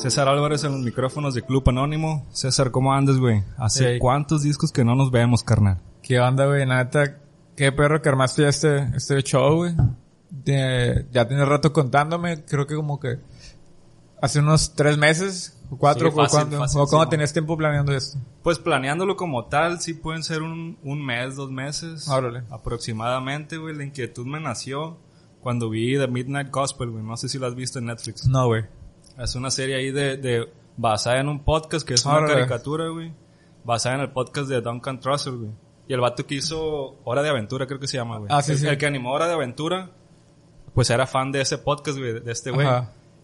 César Álvarez en los micrófonos de Club Anónimo. César, ¿cómo andas, güey? ¿Hace Ey. cuántos discos que no nos vemos, carnal? ¿Qué onda, güey? Neta, qué perro que armaste ya este, este show, güey. Ya tiene rato contándome, creo que como que hace unos tres meses o cuatro, Sí, o fácil, cuándo, fácil, o cómo tenías tiempo planeando esto. Pues planeándolo como tal, sí pueden ser un, un mes, dos meses. Órale. Aproximadamente, güey. La inquietud me nació cuando vi The Midnight Gospel, güey. No sé si lo has visto en Netflix. No, güey. Es una serie ahí de, de basada en un podcast que es una caricatura, güey. Basada en el podcast de Duncan Trussell, güey. Y el vato que hizo Hora de Aventura, creo que se llama, güey. Ah, sí, el, sí. el que animó Hora de Aventura, pues era fan de ese podcast, güey, de este güey.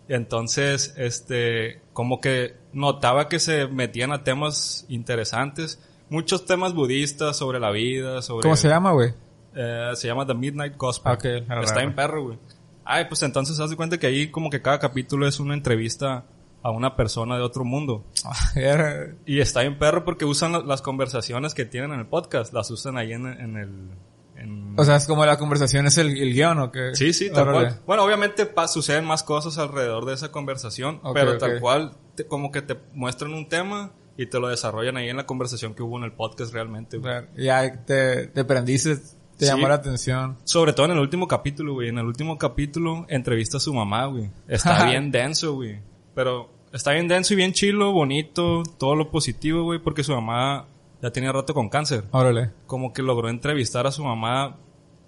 Y entonces, este, como que notaba que se metían a temas interesantes. Muchos temas budistas sobre la vida, sobre... ¿Cómo se llama, güey? Eh, se llama The Midnight Gospel. Ok, arre, Está en perro, güey. Ay, pues entonces haz de cuenta que ahí como que cada capítulo es una entrevista a una persona de otro mundo. Y está en perro porque usan la- las conversaciones que tienen en el podcast, las usan ahí en, en el... en- O sea, es como la conversación es el, el guion, ¿o qué? sí, sí, tal Órale. cual. Bueno, obviamente suceden más cosas alrededor de esa conversación, pero tal cual te- como que te muestran un tema y te lo desarrollan ahí en la conversación que hubo en el podcast realmente. güey. Ya te, te prendiste, te Sí. llamó la atención. Sobre todo en el último capítulo, güey. En el último capítulo entrevista a su mamá, güey. Está bien denso, güey. Pero está bien denso y bien chilo, bonito, todo lo positivo, güey, porque su mamá ya tenía rato con cáncer. Órale. Como que logró entrevistar a su mamá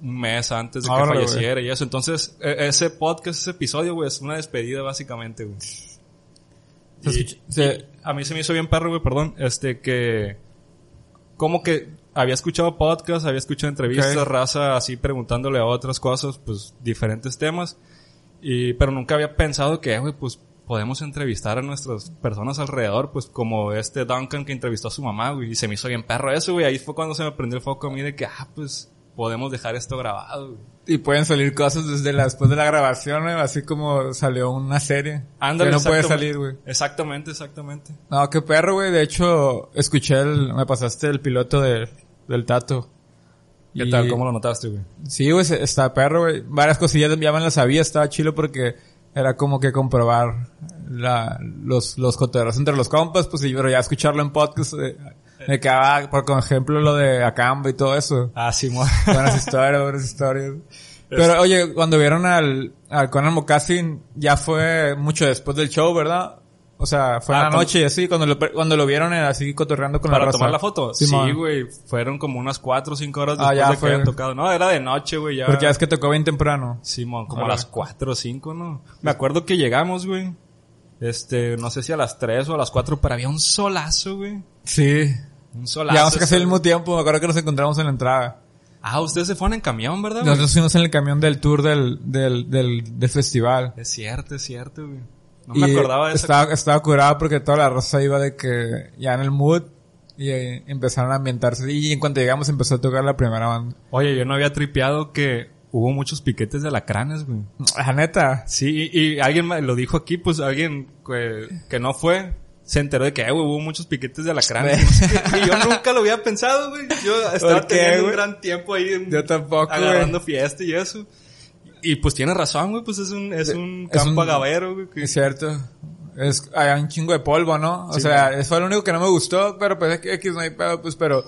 un mes antes de que Órale, falleciera y eso. Entonces, e- ese podcast, ese episodio, güey, es una despedida básicamente, güey. Se Y- a mí se me hizo bien perro, güey, perdón, este que como que había escuchado podcasts, había escuchado entrevistas, Ok. raza así preguntándole a otras cosas, pues diferentes temas, y pero nunca había pensado que, güey, pues podemos entrevistar a nuestras personas alrededor, pues como este Duncan que entrevistó a su mamá, güey, y se me hizo bien perro eso, güey, ahí fue cuando se me prendió el foco a mí de que, ah, pues podemos dejar esto grabado, güey. Y pueden salir cosas desde la, después de la grabación, güey, así como salió una serie. Ándale, que no puede salir, güey. Exactamente, exactamente. No, qué perro, güey. De hecho, escuché el, me pasaste el piloto de, del Tato. ¿Qué Y- tal? ¿Cómo lo notaste, güey? Sí, güey, está perro, güey. Varias cosillas ya me las sabía, estaba chilo porque era como que comprobar la, los, los cotorreos entre los compas, pues, y, pero ya escucharlo en podcast, eh, me quedaba, por ejemplo, lo de Acamba y todo eso. Ah, sí, mo- Buenas historias, buenas historias. Pero oye, cuando vieron al, al Conan Mocassin, ya fue mucho después del show, ¿verdad? O sea, fue Ah, en la noche y así, cuando lo, cuando lo vieron eh, así cotorreando con la ¿Para raza. tomar la foto? Simón. Sí, güey. Fueron como unas cuatro o cinco horas Ah, después ya de que habían tocado. No, era de noche, güey. Ya. Porque ya es que tocó bien temprano. Simón, como a las cuatro o cinco, ¿no? Me acuerdo que llegamos, güey. Este, no sé si a las tres o a las cuatro, pero había un solazo, güey. Sí. Un solazo. Llegamos casi al mismo tiempo, me acuerdo que nos encontramos en la entrada. Ah, ustedes se fueron en camión, ¿verdad, güey? Nosotros fuimos en el camión del tour del, del, del, del festival. Es cierto, es cierto, güey. No Y me acordaba de eso. estaba, estaba curado porque toda la raza iba de que ya en el mood y eh, empezaron a ambientarse. Y en cuanto llegamos empezó a tocar la primera banda. Oye, yo no había tripeado que hubo muchos piquetes de alacranes, güey. La neta. Sí, y, y alguien lo dijo aquí, pues alguien que, que no fue, se enteró de que eh, güey, hubo muchos piquetes de alacranes. y yo nunca lo había pensado, güey. Yo estaba ¿Por qué, teniendo un gran tiempo ahí Yo tampoco, agarrando fiesta y eso. Y pues tiene razón, güey, pues es un, es un Es campo un- agavero, güey. que- Es cierto. Es, hay un chingo de polvo, ¿no? O Sí, sea, eso fue lo único que no me gustó, pero pues es que X no hay pedo, pues, pero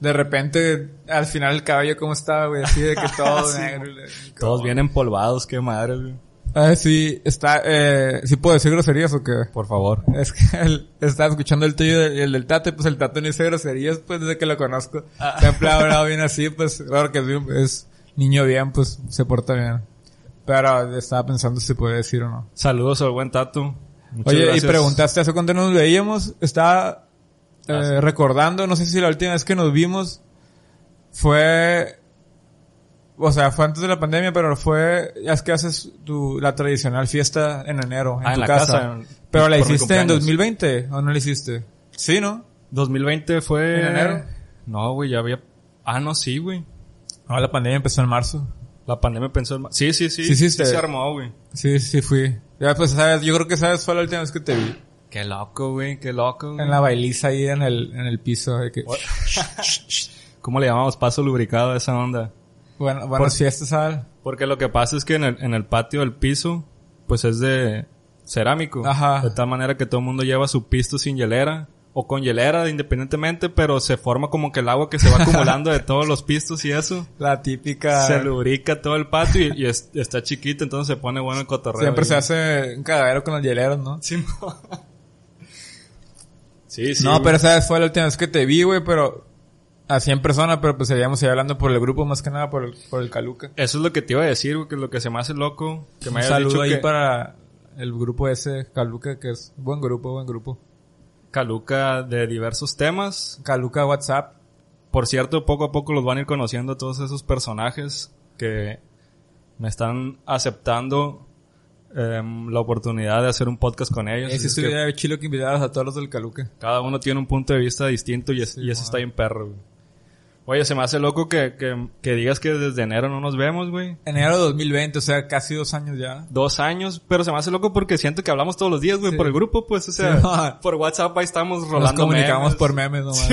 de repente, al final el cabello cómo estaba, güey, así de que todo Sí, negro. Todos bien empolvados, qué madre, güey. Ah, sí, está, eh, ¿sí puedo decir groserías o qué? Por favor. Es que él estaba escuchando el tuyo y el del Tate, pues el Tate no dice groserías, pues desde que lo conozco. Ah. Siempre ha hablado bien así, pues claro que es, es niño bien, pues se porta bien. Pero estaba pensando si puede decir o no. Saludos al buen Tato. Muchas Oye, gracias. y preguntaste hace cuánto nos veíamos, estaba eh, Ah, recordando, no sé si la última vez que nos vimos fue, o sea, fue antes de la pandemia, pero fue, ya es que haces tu, la tradicional fiesta en enero en Ah, tu en la casa. casa, en- pero la hiciste en cumpleaños. 2020 o no la hiciste? Sí, ¿no? 2020 fue... ¿En enero? No, güey, ya había... Ah, no, sí, güey. No, la pandemia empezó en marzo. La pandemia pensó en... Sí, sí, sí. Sí, sí, sí, te- se armó, güey. Sí, sí fui. Ya pues sabes, yo creo que sabes fue la última vez que te vi. Qué loco, güey, qué loco. güey. En la bailiza ahí en el, en el piso. de que- ¿Cómo le llamamos? Paso lubricado a esa onda. Bueno, buenas fiestas, Al. Porque lo que pasa es que en el, en el patio del piso, pues es de, cerámico. Ajá. De tal manera que todo el mundo lleva su pisto sin hielera o con hielera independientemente, pero se forma como que el agua que se va acumulando de todos los pistos y eso. La típica... Se lubrica todo el patio y, y es- está chiquito, entonces se pone bueno el cotorreo. Siempre ahí. se hace un cagadero con los hieleros, ¿no? Sí, sí, sí, no, güey. pero sabes, fue la última vez que te vi, güey, pero así en persona, pero pues seguíamos ahí hablando por el grupo, más que nada por el, por el Caluca. Eso es lo que te iba a decir, güey, que es lo que se me hace loco. Que me Un hayas saludo dicho ahí que para el grupo ese, Caluca, que es buen grupo, buen grupo. Caluca de diversos temas. Caluca WhatsApp. Por cierto, poco a poco los van a ir conociendo todos esos personajes que me están aceptando em, la oportunidad de hacer un podcast con ellos. Ese estuviera chilo que invitaras a todos los del Caluca. cada uno tiene un punto de vista distinto y, es- Sí, y eso está bien perro, güey. Oye, se me hace loco que, que, que digas que desde enero no nos vemos, güey. Enero de 2020, o sea, casi dos años ya. Dos años, pero se me hace loco porque siento que hablamos todos los días, güey, Sí. por el grupo, pues, o sea, Sí, por WhatsApp ahí estamos Nos rolando comunicamos memes. por memes nomás.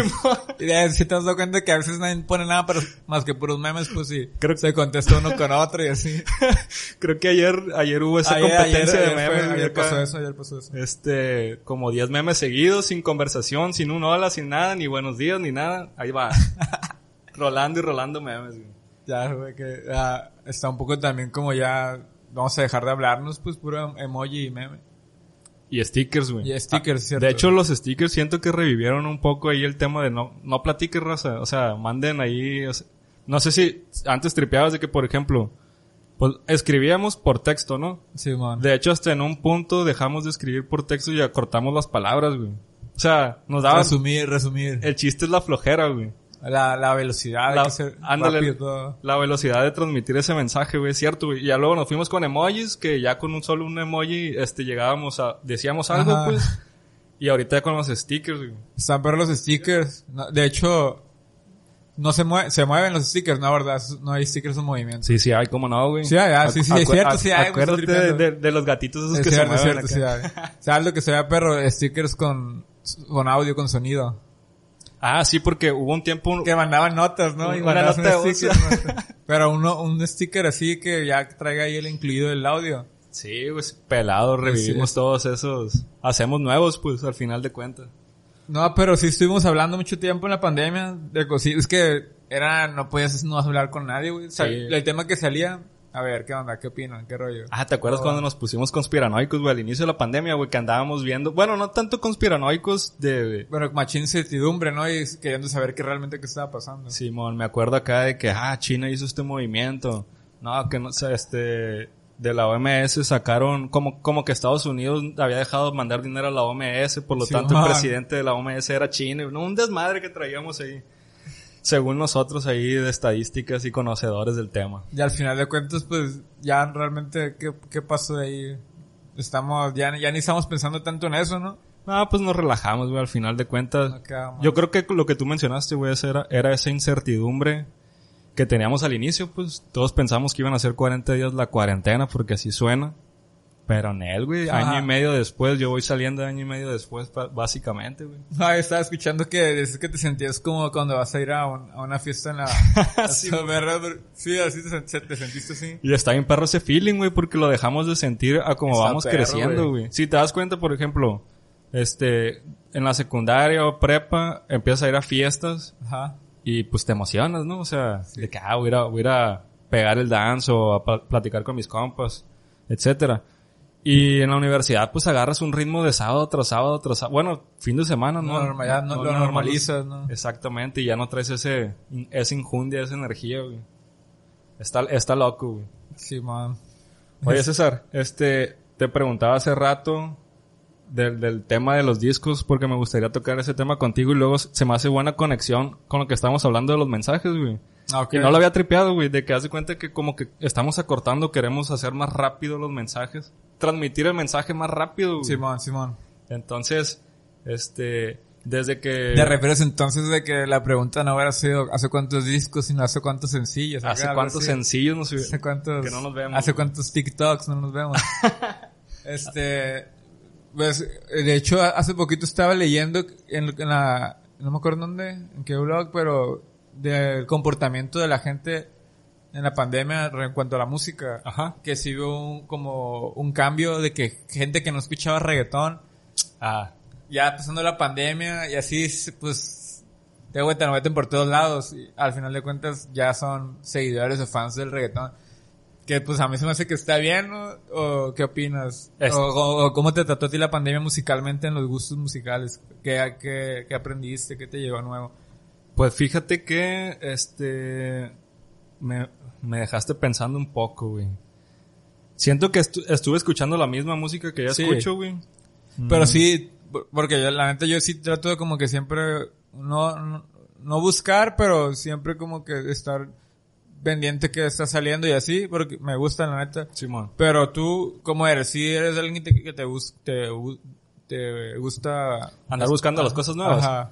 Sí, y si te has dado cuenta que a veces nadie pone nada pero más que puros memes, pues sí. Creo- se contesta uno con otro y así. Creo que ayer, ayer hubo esa Ayer- competencia ayer- de ayer memes. ayer pasó eso, ayer pasó eso. Este, como 10 memes seguidos, sin conversación, sin un hola, sin nada, ni buenos días, ni nada. Ahí va. rolando y rolando memes, güey. Ya, güey, que ah, está un poco también como ya vamos a dejar de hablarnos, pues puro emoji y meme. Y stickers, güey. Y stickers, Ah, ¿cierto? De hecho, los stickers siento que revivieron un poco ahí el tema de no, no platiques, raza. O sea, manden ahí, o sea, no sé si antes tripeabas de que, por ejemplo, pues escribíamos por texto, ¿no? Sí, man. De hecho, hasta en un punto dejamos de escribir por texto y acortamos las palabras, güey. O sea, nos daba... resumir, resumir. El chiste es la flojera, güey. La, la velocidad, La- que ándale. rápido todo. La velocidad de transmitir ese mensaje, güey, es cierto, güey. Y ya luego nos fuimos con emojis, que ya con un solo un emoji, este, llegábamos a, decíamos algo, Ajá. pues. Y ahorita ya con los stickers, güey. Están pero los stickers. No, de hecho, no se mueven, se mueven los stickers, no, verdad, no hay stickers en movimiento. Sí, sí hay, cómo no, güey. Sí hay, ah, sí, sí, es cierto, sí hay, güey, Acuérdate de, de- de los gatitos esos Es que cierto, se es mueven cierto, acá. sí hay. ¿Sabes lo que se ve, perro? Stickers con, con audio, con sonido. Ah, sí, porque hubo un tiempo... Que mandaban notas, ¿no? Y Una nota un sticker. ¿no? Pero uno, un sticker así que ya traiga ahí el incluido el audio. Sí, güey, pelado, revivimos Sí. todos esos... Hacemos nuevos, pues, al final de cuentas. No, pero sí estuvimos hablando mucho tiempo en la pandemia de cositas. Es que era, no podías no hablar con nadie, güey. O sea, Sí. El tema que salía, a ver, ¿qué onda? ¿Qué opinan? ¿Qué rollo? Ah, ¿te acuerdas Oh. cuando nos pusimos conspiranoicos, güey, al inicio de la pandemia, güey, que andábamos viendo... Bueno, no tanto conspiranoicos de... Bueno, machín incertidumbre, ¿no? Y queriendo saber qué realmente qué estaba pasando. Simón, me acuerdo acá de que, ah, China hizo este movimiento. No, que no sé, este, de la OMS sacaron, como, como que Estados Unidos había dejado de mandar dinero a la OMS, por lo tanto el presidente de la OMS era chino. No, un desmadre que traíamos ahí. Según nosotros ahí de estadísticas y conocedores del tema. Y al final de cuentas, pues, ya realmente, ¿qué, qué pasó de ahí? Estamos, ya, ya ni estamos pensando tanto en eso, ¿no? Ah, pues nos relajamos, güey, al final de cuentas. Yo creo que lo que tú mencionaste, güey, era, era esa incertidumbre que teníamos al inicio, pues todos pensamos que iban a ser 40 días la cuarentena porque así suena. Pero en él, güey, año y medio después, yo voy saliendo año y medio después, básicamente, güey. Ah, estaba escuchando que dices que te sentías como cuando vas a ir a, un- a una fiesta en la... Sí, sí, así te, sen- te sentiste así. Y está bien perro ese feeling, güey, porque lo dejamos de sentir a como Está vamos perro, creciendo, güey. Si te das cuenta, por ejemplo, este, en la secundaria o prepa, empiezas a ir a fiestas Ajá. y pues te emocionas, ¿no? O sea, de que, ah, voy a, ir a- voy a pegar el dance o a pla- platicar con mis compas, etcétera. Y en la universidad, pues agarras un ritmo de sábado tras sábado tras sábado. Bueno, fin de semana, ¿no? No, normal- ya no- lo normalizas, ¿no? Exactamente, y ya no traes ese, esa injundia, esa energía, güey. Está, está loco, güey. Sí, man. Oye, César, este, te preguntaba hace rato del, del tema de los discos porque me gustaría tocar ese tema contigo y luego se me hace buena conexión con lo que estamos hablando de los mensajes, güey. Ah, ok. Y no lo había tripeado, güey, de que haz de cuenta que como que estamos acortando, queremos hacer más rápido los mensajes, transmitir el mensaje más rápido, güey. Simón, Simón. Entonces, este, desde que... ¿Te refieres entonces de que la pregunta no hubiera sido hace cuántos discos, sino hace cuántos sencillos? hace cuántos sencillos nos ¿Hace cuántos? que no nos vemos. ¿Hace cuántos TikToks no nos vemos? este, pues, de hecho, hace poquito estaba leyendo en, en la, no me acuerdo dónde, en qué blog, pero del comportamiento de la gente en la pandemia en cuanto a la música. Ajá. Que sí hubo un- como un cambio de que gente que no escuchaba reggaetón, Ah, ya pasando la pandemia y así, pues, de vuelta lo meten por todos lados. Y al final de cuentas ya son seguidores o fans del reggaetón. Que pues a mí se me hace que está bien, ¿no? ¿O qué opinas? O, o- o cómo te trató a ti la pandemia musicalmente en los gustos musicales? ¿Qué, qué, qué aprendiste? ¿Qué te llegó nuevo? pues fíjate que, este, me, me dejaste pensando un poco, güey. Siento que estu- estuve escuchando la misma música que ya Sí. escucho, güey. Pero Mm. sí, por- porque yo, la neta, yo sí trato de como que siempre, no, no, no buscar, pero siempre como que estar pendiente que está saliendo y así, porque me gusta, la neta. Simón. Pero tú, ¿cómo eres? Si eres alguien que te, que te gusta... Andar buscando las cosas nuevas. Ajá.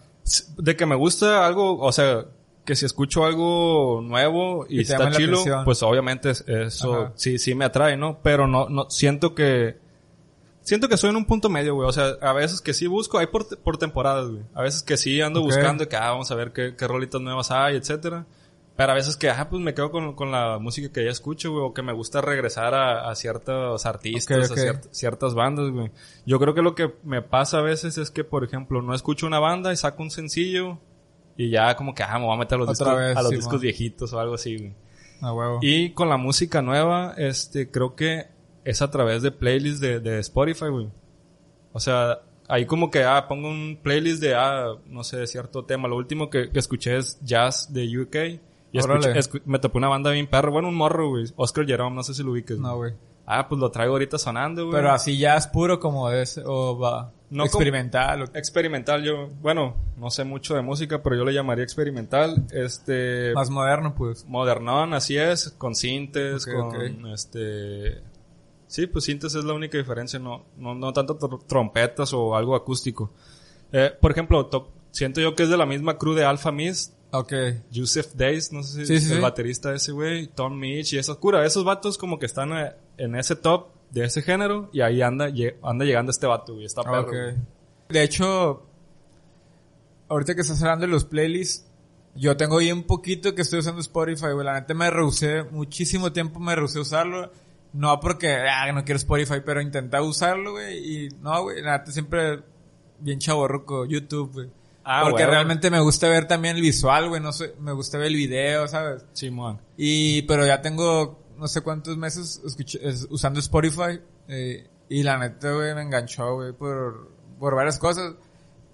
De que me gusta algo, o sea, que si escucho algo nuevo y Que te está la chilo, atención. pues obviamente es- eso Ajá. sí, sí me atrae, ¿no? Pero no, no, siento que, siento que soy en un punto medio, güey. O sea, a veces que sí busco, hay por, por temporadas, güey. A veces que sí ando Ok. buscando, que ah, vamos a ver qué, qué rolitas nuevas hay, etcétera. Pero a veces que, ah, pues me quedo con, con la música que ya escucho, güey, o que me gusta regresar a, a ciertos artistas, Ok, ok. a ciert- ciertas bandas, güey. Yo creo que lo que me pasa a veces es que, por ejemplo, no escucho una banda y saco un sencillo y ya como que, ah, me voy a meter a los, Otra discos, vez, a los sí, discos man. viejitos o algo así, güey. Huevo. Y con la música nueva, este, creo que es a través de playlists de, de Spotify, güey. O sea, ahí como que, ah, pongo un playlist de, ah, no sé, cierto tema. Lo último que, que escuché es jazz de UK. Y escuché- Órale. escu- me topé una banda bien perro. Bueno, un morro, güey. Oscar Jerome, no sé si lo ubiques. No, güey. Ah, pues lo traigo ahorita sonando, güey. Pero así es puro como es, o va, No experimental. Experimental, yo, bueno, no sé mucho de música, pero yo le llamaría experimental. Este, más moderno, pues. modernón, así es, con sintes, con este... Sí, pues sintes es la única diferencia, no, no, no tanto tr- trompetas o algo acústico. Eh, por ejemplo, to- siento yo que es de la misma crew de Alpha Mist, Ok. Joseph Days, no sé si Sí, sí, el sí. baterista ese güey, Tom Mitch y esas cura, esos vatos como que están eh, en ese top de ese género y ahí anda, anda llegando este vato, güey, está perro. Ok. güey. De hecho, ahorita que estás hablando de los playlists, yo tengo bien poquito que estoy usando Spotify, güey. La neta me rehusé, muchísimo tiempo me rehusé a usarlo. No porque, ah, no quiero Spotify, pero intenté usarlo, güey. Y no, güey, la neta siempre bien chaborruco, YouTube, güey. Ah, porque güey. realmente me gusta ver también el visual, güey. No sé, me gusta ver el video, ¿sabes? Simón. Y, pero ya tengo no sé cuántos meses escuch- es- usando Spotify. eh, y la neta, güey, me enganchó, güey, por, por varias cosas.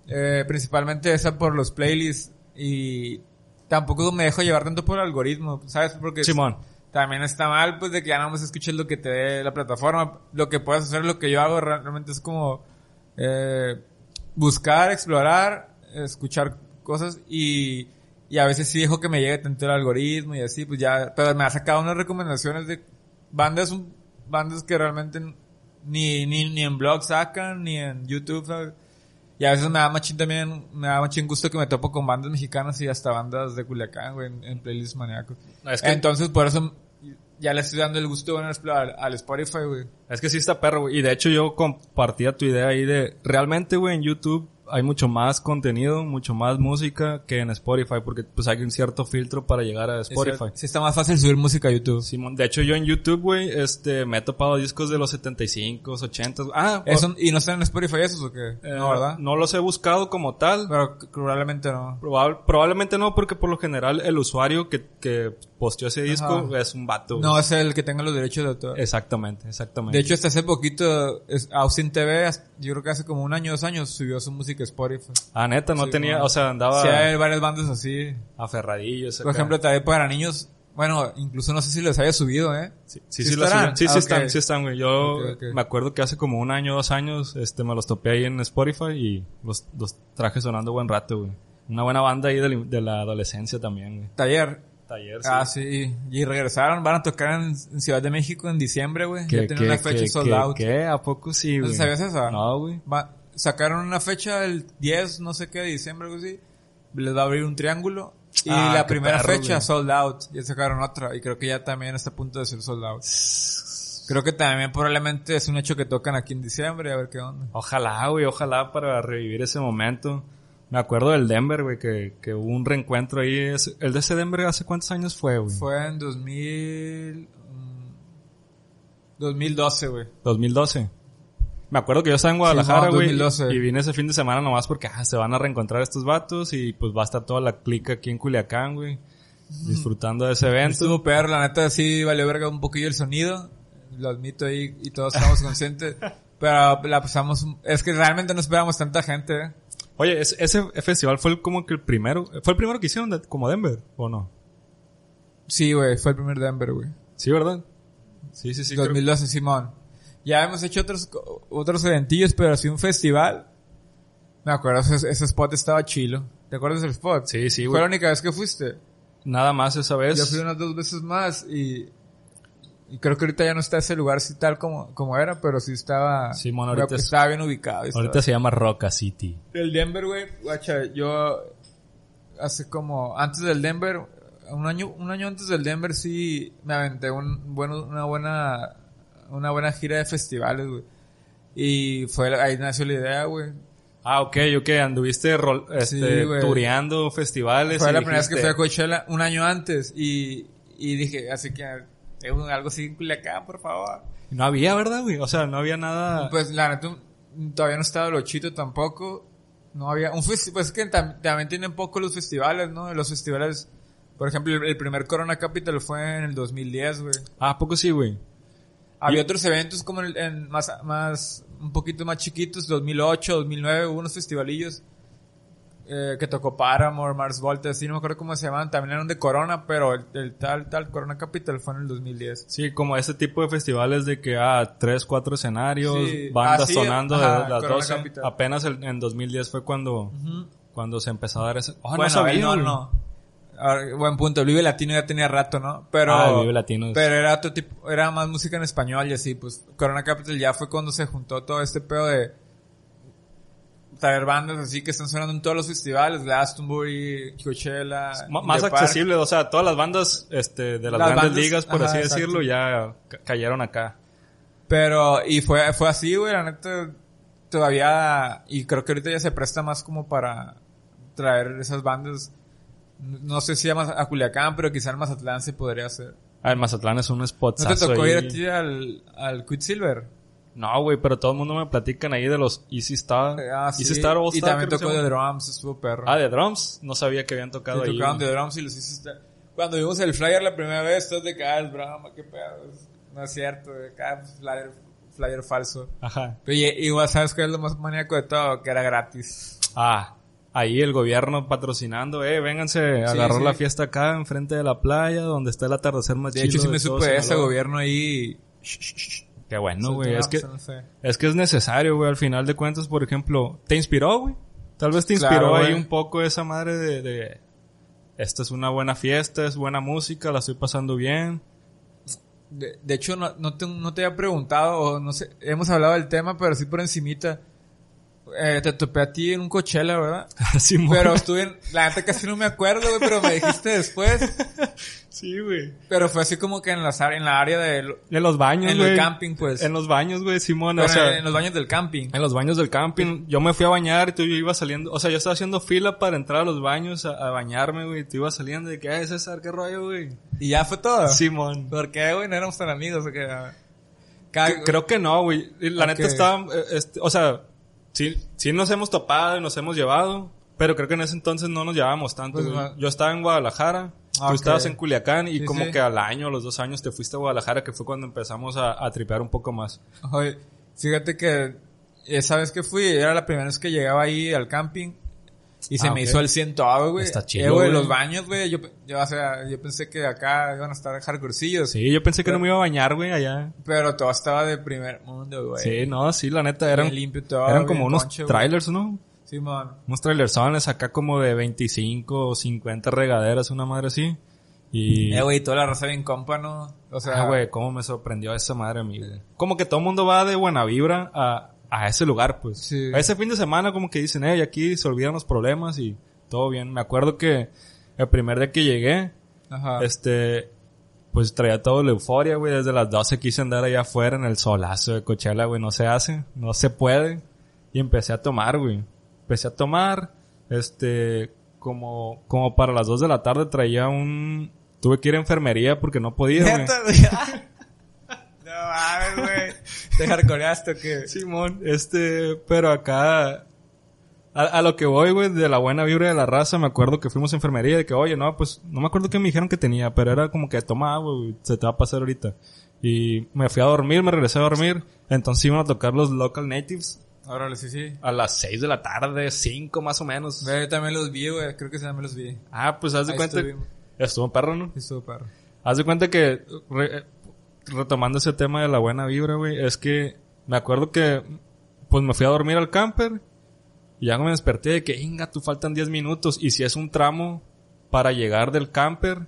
Eh, principalmente esa por los playlists. Y tampoco me dejo llevar tanto por el algoritmo, ¿sabes? Porque Simón. también está mal, pues, de que ya nada más escuches lo que te dé la plataforma. Lo que puedes hacer, lo que yo hago realmente es como, eh, buscar, explorar, escuchar cosas y, y a veces sí dejo que me llegue tanto el algoritmo y así, pues ya, pero me ha sacado unas recomendaciones de bandas, bandas que realmente ni, ni, ni en blog sacan, ni en YouTube, ¿sabes? Y a veces me da machín también, me da machín gusto que me topo con bandas mexicanas y hasta bandas de Culiacán, güey, en, en playlists maníacos. Es que, Entonces, por eso ya le estoy dando el gusto bueno, al, al Spotify, güey. es que sí está perro, güey. Y de hecho yo compartía tu idea ahí de... Realmente, güey, en YouTube hay mucho más contenido, mucho más música que en Spotify. Porque pues hay un cierto filtro para llegar a Spotify. Sí, está más fácil subir música a YouTube. Simón, de hecho yo en YouTube, güey, este, me he topado discos de los 75, 80. Ah, Eso, ¿Y no están en Spotify esos o qué? eh, no, ¿verdad? No los he buscado como tal. Pero probablemente no. Probable- probablemente no, porque por lo general el usuario que, que posteó ese disco Ajá. es un vato. No es el que tenga los derechos de autor. Exactamente, exactamente. De hecho, hasta hace poquito, es- Austin TV, yo creo que hace como un año, dos años, subió su música a Spotify. ah, neta, no Sí, tenía, o sea, andaba Sí, hay varias bandas así. aferradillos. Por acá. ejemplo, también para niños, bueno, incluso no sé si los haya subido, ¿eh? Sí, sí, ¿Sí sí, sí, sí Ah, están, sí están, güey. Yo me acuerdo que hace como un año, dos años, este, me los topé ahí en Spotify y los, los traje sonando buen rato, güey. Una buena banda ahí de, la- de la adolescencia también, güey. Taller. Taller, sí. Ah, sí. Y regresaron, van a tocar en, en Ciudad de México en diciembre, güey. ¿Qué, Ya tienen una fecha qué, sold qué, out. qué? ¿A poco sí, ¿No güey? sabías esa? No, güey. Sacaron una fecha el 10, no sé qué, de diciembre, algo así. Les va a abrir un triángulo. Y Ah, la primera perro, fecha güey. sold out. Ya sacaron otra. Y creo que ya también está a punto de ser sold out. Creo que también probablemente es un hecho que tocan aquí en diciembre. A ver qué onda. Ojalá, güey, ojalá para revivir ese momento. Me acuerdo del Denver, güey, que, que hubo un reencuentro ahí. ¿El de ese Denver hace cuántos años fue, güey? Fue en 2000... mm, 2012, güey. 2012. Me acuerdo que yo estaba en Guadalajara, no, güey. 2012. y vine ese fin de semana nomás porque ah, se van a reencontrar estos vatos y pues va a estar toda la clica aquí en Culiacán, güey. Disfrutando de ese evento. Estuvo perro, la neta sí valió verga un poquillo el sonido. Lo admito ahí y todos estamos conscientes. Pero la pasamos... Es que realmente no esperábamos tanta gente, ¿eh? Oye, ¿es- ese festival fue el- como que el primero. ¿Fue el primero que hicieron de- como Denver o no? Sí, güey, fue el primer Denver, güey. Sí, ¿verdad? Sí, sí, sí. creo- 2012, Simón. Ya hemos hecho otros, otros eventillos, pero así un festival. Me acuerdo, ese, ese spot estaba chilo. ¿Te acuerdas del spot? Sí, sí, Fue güey. la única vez que fuiste. Nada más esa vez. Yo fui unas dos veces más y, y creo que ahorita ya no está ese lugar así tal como, como era, pero sí estaba, Simón, ahorita creo que es- estaba bien ubicado. estaba- Ahorita se llama Roca City. El Denver, güey, guacha, yo hace como, antes del Denver, un año, un año antes del Denver sí me aventé un, bueno, una buena, una buena gira de festivales, güey. Y fue, ahí nació la idea, güey. Ah, ok, ok. Anduviste rol, este, Sí, tureando festivales. Fue y la primera vez que dijiste, fui a Coachella un año antes y, y dije, así que, eh, un- algo así en Culiacán, por favor. No había, ¿verdad, güey? O sea, no había nada. Pues la neta, todavía no estaba Lochito tampoco. No había un pues es que tam- también tienen poco los festivales, ¿no? Los festivales, por ejemplo, el, el primer Corona Capital fue en el 2010, güey. Ah, ¿a poco sí, güey? Había Y- otros eventos como en, en más, más, un poquito más chiquitos, 2008, 2009, hubo unos festivalillos eh, que tocó Paramore, Mars Volta, así no me acuerdo cómo se llamaban, también eran de Corona, pero el, el tal, tal Corona Capital fue en el 2010. Sí, como ese tipo de festivales de que, ah, tres, cuatro escenarios, Sí. bandas Ah, sí, sonando ajá, de las Corona 12. Capital. Apenas el- en 2010 fue cuando, Ujú. cuando se empezó a dar ese... Oh, bueno, no sabía, no, no. Ahora, buen punto. El Vive Latino ya tenía rato, ¿no? Pero, Ah, el Vive Latino pero era otro tipo, era más música en español y así, pues Corona Capital ya fue cuando se juntó todo este pedo de traer bandas así que están sonando en todos los festivales, Glastonbury, Coachella, más Park. accesible, o sea, todas las bandas este, de las, Las grandes bandas, ligas, por ajá, así exacto. decirlo, ya ca- cayeron acá. Pero, y fue, fue así, güey, la neta, todavía, y creo que ahorita ya se presta más como para traer esas bandas, no sé si a, a Culiacán, pero quizá en Mazatlán se podría hacer. Ah, el Mazatlán es un spot. ¿No te tocó ir a ti al, al Quicksilver? No, güey, pero todo el mundo me platican ahí de los Easy Star. Ah, Easy sí. Star All Y Star, también creo que tocó de drums, estuvo perro. Ah, de drums. No sabía que habían tocado Sí, ahí. tocaban de drums y los Easy Star. Cuando vimos el flyer la primera vez, todos de que, ah, es broma, qué pedo. No es cierto, de acá, flyer, flyer falso. Ajá. Pero y- igual, ¿sabes qué es lo más maníaco de todo? Que era gratis. Ah, ahí el gobierno patrocinando, eh, vénganse a Sí, agarrar sí. la fiesta acá enfrente de la playa, donde está el atardecer más De hecho, sí me todo supe de ese gobierno ahí. Qué bueno, güey. Es que, no sé. es que es necesario, güey. Al final de cuentas, por ejemplo, ¿te inspiró, güey? Tal vez te inspiró Claro, ahí un poco esa madre de, de, esta es una buena fiesta, es buena música, la estoy pasando bien. De, de hecho, no, no, te, no te había preguntado, o no sé, hemos hablado del tema, pero sí por encimita. Eh, te topé a ti en un Coachella, ¿verdad? Así, mo- Pero estuve en, la neta casi no me acuerdo, güey, pero me dijiste después. Sí, güey. Pero fue así como que en, áreas- en la área de, lo- En los baños, en el camping, pues. En los baños, güey, Simón. O sea, en los baños del camping. En los baños del camping, yo me fui a bañar y tú yo iba saliendo, o sea, yo estaba haciendo fila para entrar a los baños a, a bañarme, güey, y tú ibas saliendo de que, ay, César, qué rollo, güey. Y ya fue todo. Simón. ¿Por qué, güey? No éramos tan amigos, o qué? Cada- Creo que no, güey. La neta estaba, eh, este, o sea, sí, sí nos hemos topado y nos hemos llevado, pero creo que en ese entonces no nos llevábamos tanto, Pues, Yo estaba en Guadalajara, Ah, tú estabas en Culiacán y Sí, como sí. que al año, a los dos años te fuiste a Guadalajara, que fue cuando empezamos a, a tripear un poco más. Oye, fíjate que esa vez que fui, era la primera vez que llegaba ahí al camping. Y se Ah, me ok. hizo el ciento güey. Está chido, Eh, güey, los baños, güey. Yo, yo, o sea, yo pensé que acá iban a estar hardcorecillos. Sí, yo pensé que no me iba a bañar, güey, allá. Pero todo estaba de primer mundo, güey. Sí, no, sí, la neta, eran, limpio todo, eran como unos trailers, ¿no? Simón. Unos trailersones acá como de 25 o 50 regaderas, una madre así. Y... Eh, güey, toda la raza bien compa, ¿no? O sea, Ah, güey, cómo me sorprendió esa madre a mí, güey. Como que todo el mundo va de buena vibra a, a ese lugar, pues. Sí. A ese fin de semana como que dicen, hey, aquí se olvidan los problemas y todo bien. Me acuerdo que el primer día que llegué, Ajá. este, pues traía todo la euforia, güey. Desde las 12 quise andar allá afuera en el solazo de Coachella, güey. No se hace, no se puede. Y empecé a tomar, güey. Empecé a tomar, Este, como, como para las 2 de la tarde traía un... Tuve que ir a enfermería porque no podía, güey. No mames, güey. ¿Te hardcoreaste o qué? Simón, este, pero acá, a, a lo que voy, güey, de la buena vibra de la raza, me acuerdo que fuimos a enfermería y de que, oye, no, pues, no me acuerdo qué me dijeron que tenía, pero era como que toma agua, güey, se te va a pasar ahorita. Y me fui a dormir, me regresé a dormir, entonces iban a tocar los local natives Órale, sí, sí. a las 6 de la tarde, 5 más o menos. Güey, Yo también los vi, güey. Creo que también los vi. Ah, pues haz de Ahí cuenta, estuvimos. estuvo perro, ¿no? Estuvo perro. Haz de cuenta que, re- eh, retomando ese tema de la buena vibra, güey, es que me acuerdo que, pues me fui a dormir al camper y ya me desperté de que, inga, tú faltan 10 minutos y si es un tramo para llegar del camper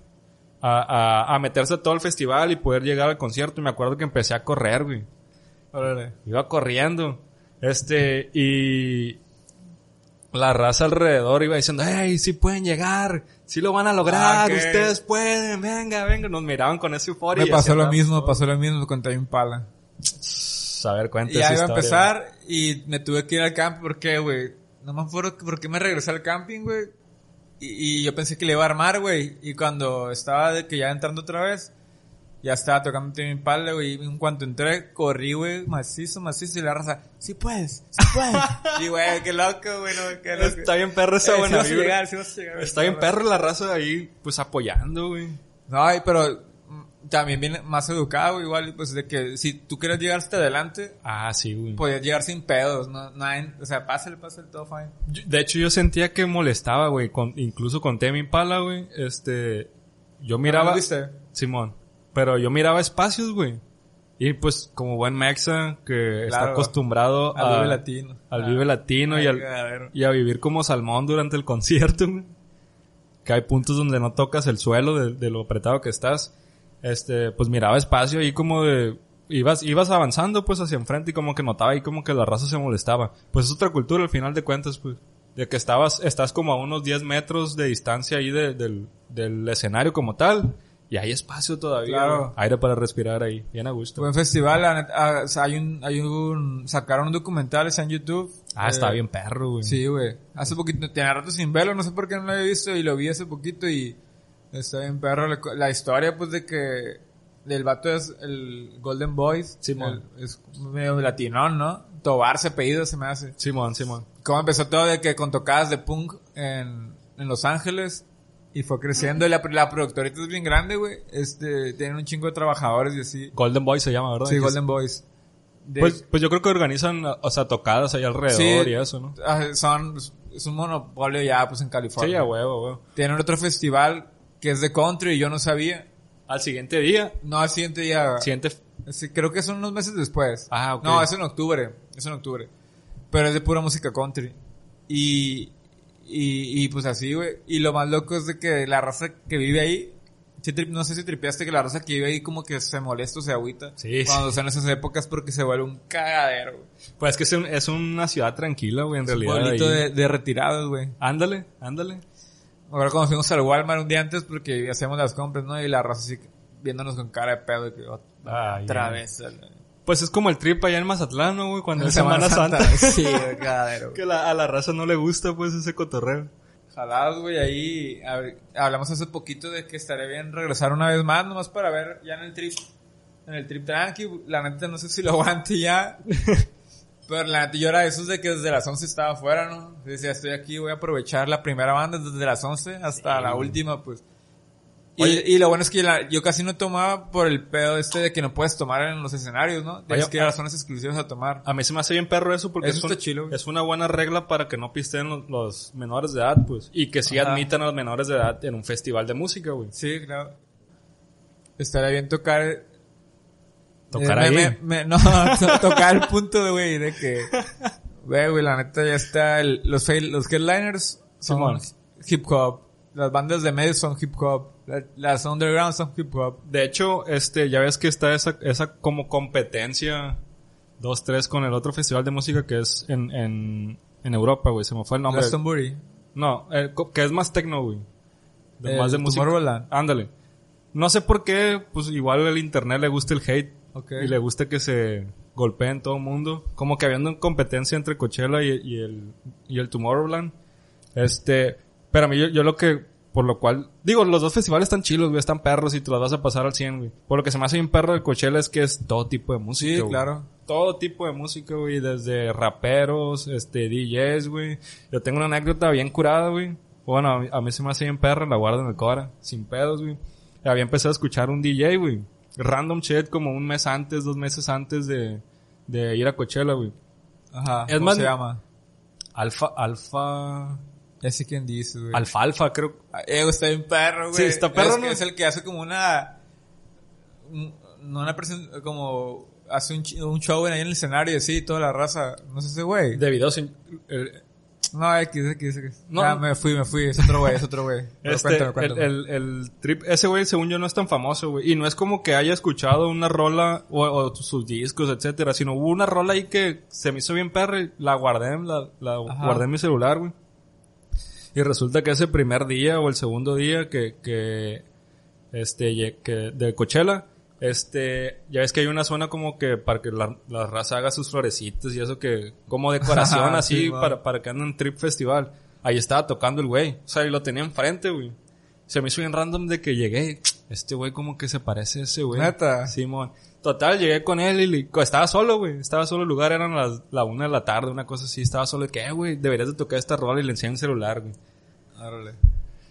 a, a, a meterse a todo el festival y poder llegar al concierto y me acuerdo que empecé a correr, güey. Órale. Iba corriendo. Este, y la raza alrededor iba diciendo, hey, sí pueden llegar, sí lo van a lograr, Ah, ustedes pueden, venga, venga. Nos miraban con esa euforia. Me y pasó lo mismo, pasó lo mismo con Time Impala. A ver, cuenta Y ya iba a empezar y me tuve que ir al campo. ¿Por qué, güey? No me acuerdo por qué me regresé al camping, güey. Y, y yo pensé que le iba a armar, güey. Y cuando estaba de que ya entrando otra vez, ya estaba tocando Tame Impala, güey. Y en cuanto entré, corrí, güey, macizo, macizo. Y la raza, sí puedes, sí puedes. y, güey, qué loco, güey, no, qué loco. Está bien perro esa Eh, buena llegar, sí llegar. Está bien perro la raza ahí, pues apoyando, güey. No, pero mm, también viene más educado, igual, pues de que si tú quieres llegar hasta adelante, Ah, sí, güey. podías llegar sin pedos, no, no hay- o sea, pásale, pásale, todo fine. Yo- De hecho, yo sentía que molestaba, güey. Con, incluso con Temi Impala, güey. Este, yo miraba... ¿Lo viste? Simón. Pero yo miraba espacios, güey. Y pues, como buen mexa que está acostumbrado Al a, Vive Latino. al Ah. Vive Latino y, al- cagadero. y a vivir como salmón durante el concierto, güey. Que hay puntos donde no tocas el suelo de, de lo apretado que estás. Este, pues miraba espacio ahí como de... Ibas, ibas avanzando pues hacia enfrente y como que notaba ahí como que la raza se molestaba. Pues es otra cultura al final de cuentas, pues. De que estabas, estás como a unos 10 metros de distancia ahí de- del, del escenario como tal. Y hay espacio todavía. Claro. Aire para respirar ahí. Bien a gusto. Buen festival, la neta, ah, o sea, hay un, hay un, sacaron un documental está en YouTube. ah, Eh, está bien perro, güey. Sí, güey. Hace poquito, tenía rato sin verlo, no sé por qué no lo había visto y lo vi hace poquito y está bien perro. La, la historia, pues, de que el vato es el Golden Boys. Simón. El- Es medio latinón, ¿no? Tobar se apellido se me hace. Simón, Simón. Cómo empezó todo de que con tocadas de punk en, en Los Ángeles y fue creciendo y la, la productora ahorita es bien grande, güey. Este, tienen un chingo de trabajadores y así. Golden Boy se llama, ¿verdad? Sí, Golden Boys. De- Pues, pues yo creo que organizan, o sea, tocadas ahí alrededor Sí. y eso, ¿no? ah, son, es un monopolio ya, pues, en Sí, California. a huevo, huevo. Tienen otro festival que es de country y yo no sabía. Al siguiente día, No, al siguiente día. siguiente... Sí, creo que son unos meses después. Ah, ok. No, es en octubre. Es en octubre. Pero es de pura música country. Y, y, y pues así, güey. Y lo más loco es de que la raza que vive ahí, sí no sé si tripeaste que la raza que vive ahí como que se molesta o se agüita. Sí, Cuando son esas épocas porque se vuelve un cagadero, güey. Pues es que es, un- es una ciudad tranquila, güey, en Un realidad. pueblito ahí. de, de retirados, güey. Ándale, ándale. Ahora cuando fuimos al Walmart un día antes porque hacíamos las compras, ¿no? Y la raza así viéndonos con cara de pedo. de que, Ah, otra ya. vez. la- Pues es como el trip allá en Mazatlán, ¿no, güey? Cuando En es Semana, Santa. sí, de cagadero. que la- a la raza no le gusta, pues, ese cotorreo. Jalados, güey, ahí hab- hablamos hace poquito de que estaría bien regresar una vez más, nomás para ver ya en el trip, en el trip tranqui, la neta no sé si lo aguante ya, pero la neta yo era de esos de que desde las 11 estaba afuera, ¿no? Decía, estoy aquí, voy a aprovechar la primera banda desde las 11 hasta la última, pues. Y, Oye. y lo bueno es que la- yo casi no tomaba por el pedo este de que no puedes tomar en los escenarios, ¿no? Tienes Oye, que ir a las zonas exclusivas a tomar. A mí se me hace bien perro eso porque Eso es, un- está chilo, güey. es una buena regla para que no pisteen los, los menores de edad, pues. Y que sí Ajá. admitan a los menores de edad en un festival de música, güey. Sí, claro. Estaría bien tocar Tocar Eh, ahí. me- me- me- no, to- tocar el punto de, güey, de que, güey, güey, la neta ya está, el- los, los headliners son Simón. hip hop, las bandas de medio son hip hop, la- las underground son hip hop. De hecho, este, ya ves que está esa, esa como competencia 2-3 con el otro festival de música que es en, en, en Europa, güey. Se me fue el nombre. Glastonbury. No, eh, que es más techno, güey. De- más de música. Tomorrowland. Ándale. No sé por qué, pues igual el internet le gusta el hate. Ok. Y le gusta que se golpeen todo el mundo. Como que habiendo competencia entre Coachella y, y el, y el Tomorrowland. Este, pero a mí yo, yo lo que, por lo cual, digo, los dos festivales están chilos, güey, están perros y te los vas a pasar al 100, güey. Por lo que se me hace un perro de Coachella es que es todo tipo de música, Sí, güey. claro. Todo tipo de música, güey, desde raperos, este, DJs, güey. Yo tengo una anécdota bien curada, güey. Bueno, a mí, a mí se me hace bien perra, la guardo en el cora, sin pedos, güey. Había empezado a escuchar un DJ, güey. Random shit como un mes antes, dos meses antes de, de ir a Coachella, güey. Ajá. Es ¿Cómo más- se llama? Alfa, alfa, Ya sé quién dice, güey. alfalfa, creo. Eh, está bien perro, güey. Sí, está perro, Es, ¿no? es el que hace como una... un- No una presentación, como... Hace un, un show ahí en el escenario así, toda la raza. No sé ese güey. De videos sin- eh, No, X, X, X. No. Ah, me fui, me fui. Es otro güey, es otro güey. Este, cuéntame, el, cuéntame. el, el trip, ese güey según yo no es tan famoso, güey. Y no es como que haya escuchado una rola o, o sus discos, etcétera, sino hubo una rola ahí que se me hizo bien perra y la guardé, la, guardé en mi celular, güey. Y resulta que ese primer día o el segundo día que, que, este, que, de Coachella, este, ya ves que hay una zona como que para que la, la raza haga sus florecitas y eso que, como decoración Sí, así para, para que anden en trip festival. Ahí estaba tocando el güey. O sea, y lo tenía enfrente, güey. Se me hizo bien random de que llegué. Este güey como que se parece a ese güey. ¿Neta? Simón. Total, llegué con él y le- estaba solo, güey. Estaba solo el lugar, eran las, la una de la tarde, una cosa así. Estaba solo que, "Eh, güey, deberías de tocar esta rola y le enseñé el celular, güey. Árale.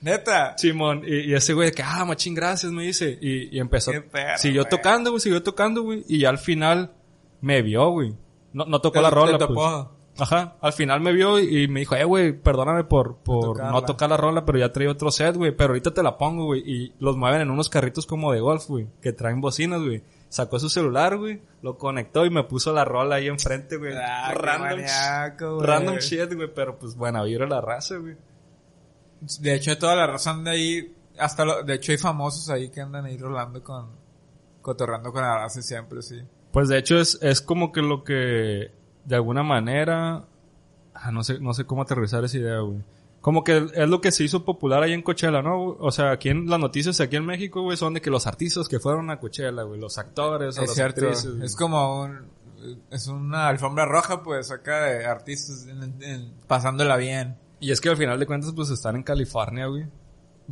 Neta. Simón, y, y ese güey de que, ah, machín, gracias, me dice. Y, y empezó. Siguió tocando, güey, siguió tocando, güey. Y ya al final me vio, güey. No, no tocó Te- la te rola, topó. pues. Ajá, al final me vio y, me dijo, eh, güey, perdóname por, por no tocar la rola, pero ya traía otro set, güey, pero ahorita te la pongo, güey, y los mueven en unos carritos como de golf, güey, que traen bocinas, güey. Sacó su celular, güey, lo conectó y me puso la rola ahí enfrente, güey. Ah, random, güey. random shit, güey, pero pues buena vibra la raza, güey. De hecho, toda la razón de ahí, hasta lo, de hecho hay famosos ahí que andan ahí rolando con, cotorrando con la raza siempre, sí. Pues de hecho es, es como que lo que de alguna manera ah, no sé no sé cómo aterrizar esa idea, güey. Como que es lo que se hizo popular ahí en Coachella, ¿no? O sea, aquí en las noticias aquí en México, güey, son de que los artistas que fueron a Coachella, güey, los actores, o Es las cierto. actrices. Es como un, es una alfombra roja, pues, acá de artistas en- en- pasándola bien. Y es que al final de cuentas pues están en California, güey.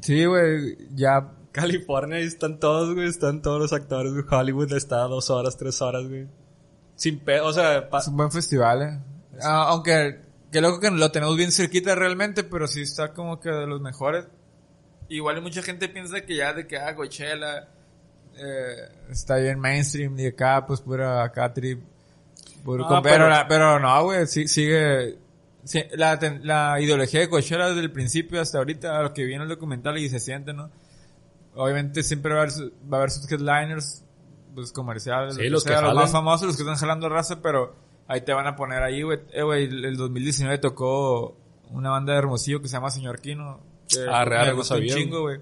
Sí, güey, ya, California ahí están todos, güey, están todos los actores, güey. Hollywood está a dos horas, tres horas, güey. Sin pedo, o sea, pa- es un buen festival, eh. Ah, aunque, qué loco que lo tenemos bien cerquita realmente, pero sí está como que de los mejores. Igual mucha gente piensa que ya de que, ah, Coachella, eh, está bien mainstream y acá, pues, pura acá trip. puro con- pero- pero, la- pero no, güey, sí- sigue, sí, la, la ideología de Coachella desde el principio hasta ahorita, a lo que viene el documental y se siente, ¿no? Obviamente siempre va a haber, va a haber sus headliners, pues comerciales, Sí, lo que los que sea, los más famosos, los que están jalando raza, pero ahí te van a poner ahí, güey. Eh, güey, el, el 2019 tocó una banda de Hermosillo que se llama Señor que Ah, real, un sabía, chingo, güey.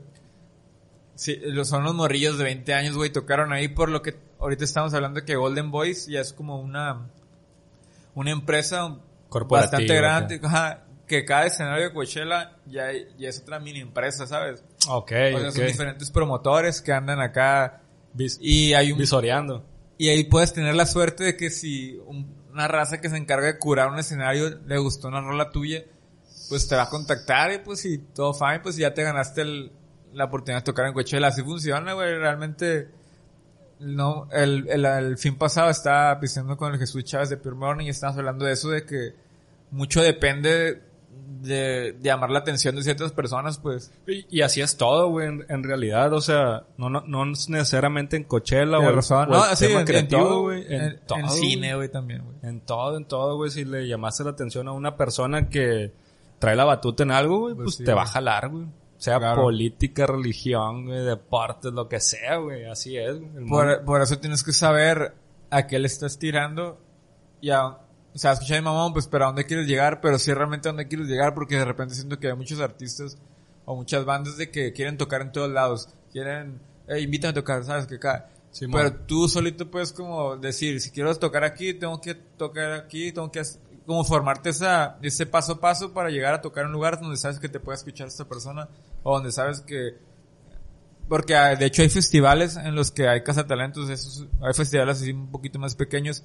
Sí, son los morrillos de 20 años, güey, tocaron ahí por lo que ahorita estamos hablando de que Golden Boys ya es como una una empresa bastante grande, ajá, que cada escenario de Coachella ya, ya es otra mini empresa, ¿sabes? ok, O sea, ok. son diferentes promotores que andan acá Vis- y hay un visoreando. y ahí puedes tener la suerte de que si un- una raza que se encarga de curar un escenario le gustó una rola tuya, pues te va a contactar y pues si todo fine, pues ya te ganaste la oportunidad de tocar en Coachella. Así funciona, güey. Realmente, no, el, el, el fin pasado estaba pisteando con el Jesús Chávez de Pure Morning y estábamos hablando de eso, de que mucho depende de, de llamar la atención de ciertas personas, pues. Y, y así es todo, güey, en, en realidad, o sea, no, no, no es necesariamente en Coachella o, razón. o el No, sí, tema en, creativo, todo, güey, En, en, todo, en cine, güey, también, güey. En todo, en todo, güey, si le llamaste la atención a una persona que trae la batuta en algo, güey, Pues pues, sí, te va a jalar, güey. Sea Claro. política, religión, güey, deportes, lo que sea, güey, así es. Por, por eso tienes que saber a qué le estás tirando y a, o sea, escucha mi mamá, pues, pero a dónde quieres llegar, pero sí realmente a dónde quieres llegar, porque de repente siento que hay muchos artistas o muchas bandas de que quieren tocar en todos lados, quieren, eh, invítame a tocar, sabes que acá. Sí, pero tú solito puedes como decir, si quiero tocar aquí, tengo que tocar aquí, tengo que como formarte esa, ese paso a paso para llegar a tocar un lugar donde sabes que te puede escuchar esta persona o donde sabes que porque ah, de hecho hay festivales en los que hay cazatalentos, esos, hay festivales así un poquito más pequeños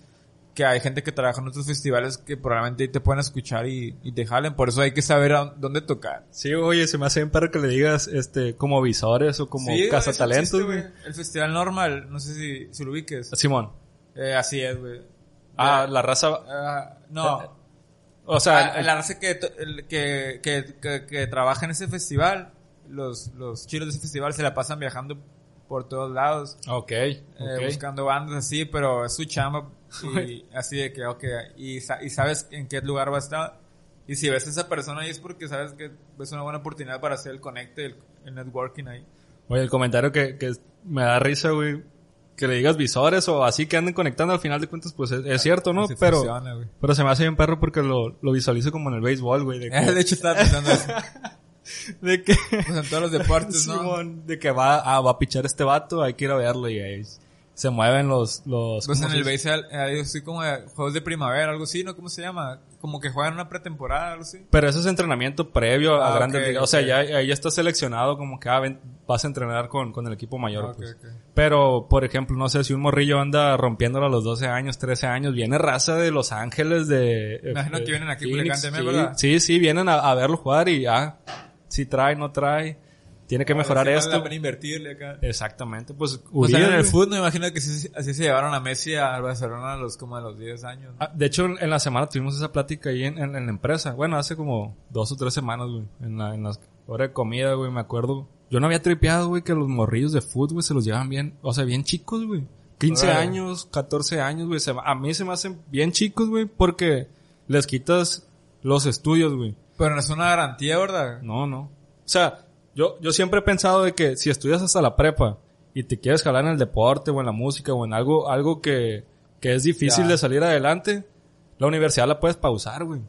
que hay gente que trabaja en otros festivales que probablemente te pueden escuchar y, y te jalen. Por eso hay que saber a dónde tocar. Sí, oye, se me hace bien para que le digas, este, como visores o como Sí, cazatalentos, güey. El festival normal, no sé si, si lo ubiques. Simón. Eh, así es, güey. Ah, la raza, Ah, no. o sea, Ah, la raza que, el- que, que, que, que trabaja en ese festival, los, los chilos de ese festival se la pasan viajando por todos lados, ok, eh, ok. buscando bandas así, pero es su chamba y así de que, ok, y, sa- y sabes en qué lugar va a estar. Y si ves a esa persona ahí es porque sabes que es una buena oportunidad para hacer el conecte, el, el networking ahí. Oye, el comentario que, que me da risa, güey, que le digas visores o así que anden conectando al final de cuentas, pues es, es cierto, ¿no? Así Pero, funciona, pero se me hace bien perro porque lo, lo visualizo como en el béisbol, güey, de que, de hecho estaba pensando eso. de que, Pues en todos los deportes, ¿no? Simón, de que va, ah, va a pichar este vato, hay que ir a verlo y ahí se mueven los, los, Pues ¿cómo en el béisbol hay así como de juegos de primavera, algo así, ¿no? ¿Cómo se llama? Como que juegan una pretemporada, algo así. Pero eso es entrenamiento previo a Ah, grandes ok, ligas. O sea, ok. ya, ya está seleccionado como que ah, ven, vas a entrenar con, con el equipo mayor. Ah, pues. ok. Pero, por ejemplo, no sé, si un morrillo anda rompiéndolo a los 12 años, 13 años, viene raza de Los Ángeles, de... Me imagino de que vienen aquí a Phoenix, sí, ¿verdad? Sí, sí, vienen a, a verlo jugar y ah, si trae, no trae, tiene que mejorar vale esto. la pena invertirle acá. Exactamente, pues... Pues Uriel, en el fútbol me imagino que sí- así se llevaron a Messi a Barcelona a los como a los 10 años. ¿no? Ah, De hecho, en la semana tuvimos esa plática ahí en, en- en la empresa. Bueno, hace como dos o tres semanas, güey. En la, en las horas de comida, güey, me acuerdo. Yo no había tripeado, güey, que los morrillos de fútbol, güey, se los llevan bien. O sea, bien chicos, güey. 15 Órale. años, 14 años, güey. se- A mí se me hacen bien chicos, güey, porque les quitas los estudios, güey. Pero no es una garantía, ¿verdad? No, no. O sea, yo, yo siempre he pensado de que si estudias hasta la prepa y te quieres jalar en el deporte o en la música o en algo, algo que, que es difícil Ya. de salir adelante, la universidad la puedes pausar, güey.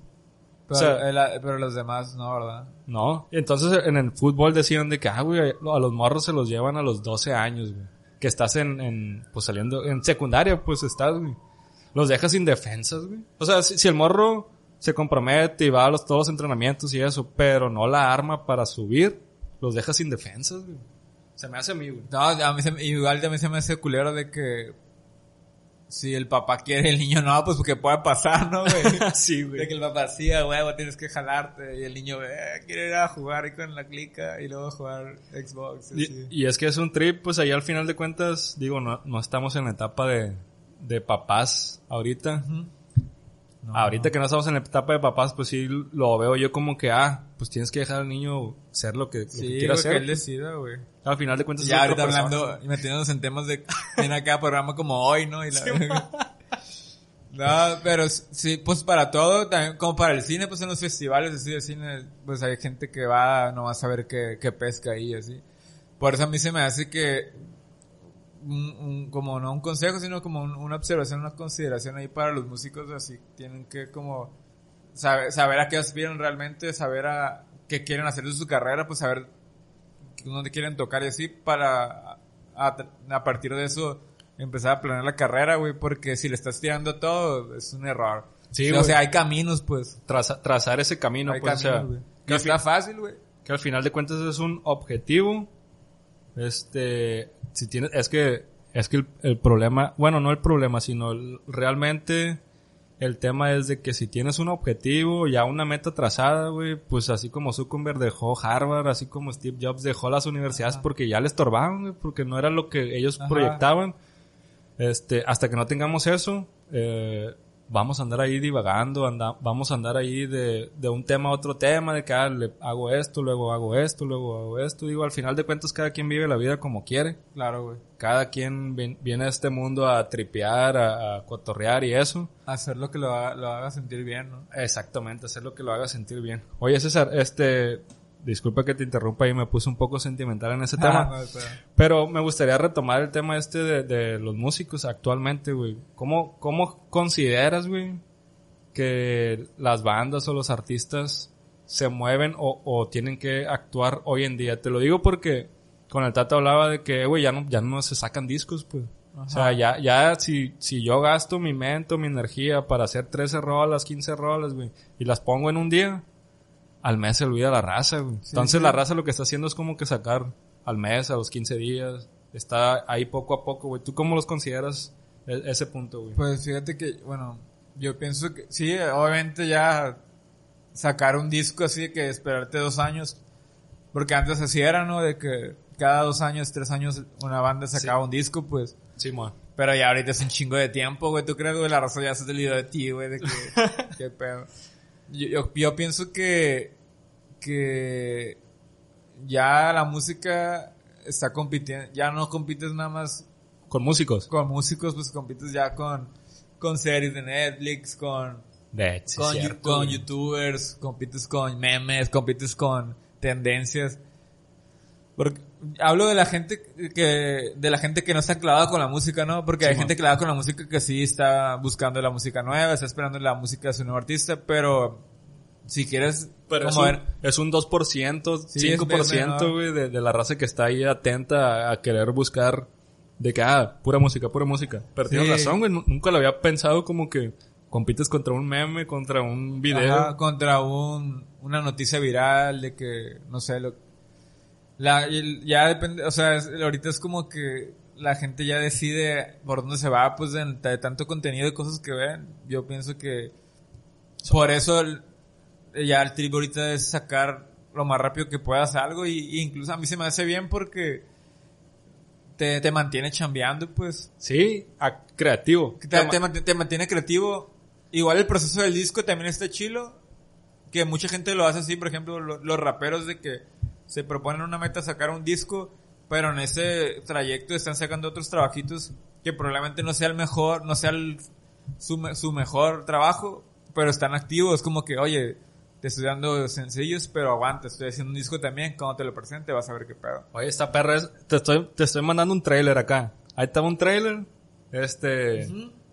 Pero, O sea- el- pero los demás no, ¿verdad? No. Entonces en el fútbol decían de que, ah, güey, a los morros se los llevan a los 12 años, güey. Que estás en, en, pues saliendo, en secundaria, pues estás, güey. Los dejas sin defensas, güey. O sea, si, si el morro se compromete y va a los, todos los entrenamientos y eso, pero no la arma para subir, los dejas sin defensas, güey. Se me hace a mí, güey. No, a mí se, me- igual a mí se me hace culero de que si el papá quiere el niño no, pues porque puede pasar, ¿no, güey? sí, De que el papá sí, huevo, tienes que jalarte. Y el niño, eh, quiere ir a jugar ahí con la clica y luego jugar Xbox. Y, así. y es que es un trip, pues ahí al final de cuentas, digo, no, no estamos en la etapa de, de papás ahorita. Ujú. No. Ahorita que no estamos en la etapa de papás, pues sí lo veo yo como que, ah, pues tienes que dejar al niño ser lo que, lo que Sí, quiera güey, que hacer. él decida, güey. Al final de cuentas, Ya ahorita persona. hablando y metiéndonos en temas de... Viene acá programa como hoy, ¿no? Y la... No, pero sí, pues para todo, también como para el cine, pues en los festivales así de cine, pues hay gente que va nomás a ver qué, qué pesca ahí, así. Por eso a mí se me hace que, un, un- como no un consejo, sino como un- una observación, una consideración ahí para los músicos, así, tienen que como saber, saber a qué aspiran realmente, saber a qué quieren hacer de su carrera, pues saber dónde quieren tocar y así para a, a partir de eso empezar a planear la carrera, güey, porque si le estás tirando todo es un error. Sí, o sea, hay caminos, pues. Traza- trazar ese camino, hay pues, o sea, caminos, que está fácil, güey. que al final de cuentas es un objetivo. Este, si tienes, es que, es que el, el problema, bueno, no el problema, sino el- realmente el tema es de que si tienes un objetivo, ya una meta trazada, güey, pues así como Zuckerberg dejó Harvard, así como Steve Jobs dejó las universidades Ajá. porque ya le estorbaban, güey, porque no era lo que ellos Ajá. proyectaban. Este, hasta que no tengamos eso, eh, vamos a andar ahí divagando, anda, vamos a andar ahí de, de un tema a otro tema, de que ah, le hago esto, luego hago esto, luego hago esto. Digo, al final de cuentas cada quien vive la vida como quiere. Claro, güey. Cada quien viene a este mundo a tripear, a, a cotorrear y eso. Hacer lo que lo haga, lo haga sentir bien, ¿no? Exactamente, hacer lo que lo haga sentir bien. Oye, César, este, disculpa que te interrumpa y me puse un poco sentimental en ese tema. Ah, no, espera. Pero me gustaría retomar el tema este de, de los músicos actualmente, güey. ¿Cómo, ¿Cómo consideras, güey, que las bandas o los artistas se mueven o, o tienen que actuar hoy en día? Te lo digo porque con el Tata hablaba de que, güey, ya no, ya no se sacan discos, pues. O sea, ya, ya si, si yo gasto mi mente o mi energía para hacer 13 rolas, 15 rolas, güey, y las pongo en un día, al mes se olvida la raza, güey. Sí, Entonces sí. la raza lo que está haciendo es como que sacar al mes, a los 15 días. Está ahí poco a poco, güey. ¿Tú cómo los consideras E- ese punto, güey. Pues fíjate que, bueno, yo pienso que sí, obviamente ya sacar un disco así de que esperarte dos años, porque antes así era, ¿no? De que cada dos años, tres años una banda sacaba un disco, pues. Sí, mo. Pero ya ahorita es un chingo de tiempo, güey. ¿Tú crees, güey? La razón ya se te olvidó de ti, güey. De que, qué pedo. Yo, yo, yo pienso que, que ya la música está compitiendo, ya no compites nada más Con músicos. con músicos, pues compites ya con, con series de Netflix, con, con, youtubers, compites con memes, compites con tendencias. Porque hablo de la gente que, de la gente que no está clavada con la música, ¿no? Porque Sí, hay gente clavada con la música que sí está buscando la música nueva, está esperando la música de su nuevo artista, pero si quieres, Pero es un, ver- es un 2%, Sí, es 5%, menor. güey, de, de la raza que está ahí atenta a, a querer buscar de que, ah, pura música, pura música. Pero tienes razón, güey, nu- nunca lo había pensado como que compites contra un meme, contra un video. Ajá, contra un, una noticia viral de que, no sé, lo, la, ya depende, o sea, ahorita es como que la gente ya decide por dónde se va, pues, de, de tanto contenido y cosas que ven. Yo pienso que por eso el- ya el trip ahorita es sacar lo más rápido que puedas algo y, y incluso a mí se me hace bien porque te, te mantiene chambeando, pues. Sí, a- creativo. Te, te mant- te mantiene creativo. Igual el proceso del disco también está chilo. Que mucha gente lo hace así, por ejemplo, lo- los raperos de que se proponen una meta sacar un disco, pero en ese trayecto están sacando otros trabajitos que probablemente no sea el mejor, no sea el- su, su mejor trabajo, pero están activos. como que, oye, te estoy dando sencillos, pero aguanta, estoy haciendo un disco también. Cuando te lo presente vas a ver qué pedo. Oye, esta perra es, te estoy, te estoy mandando un trailer acá. Ahí está un trailer. Este,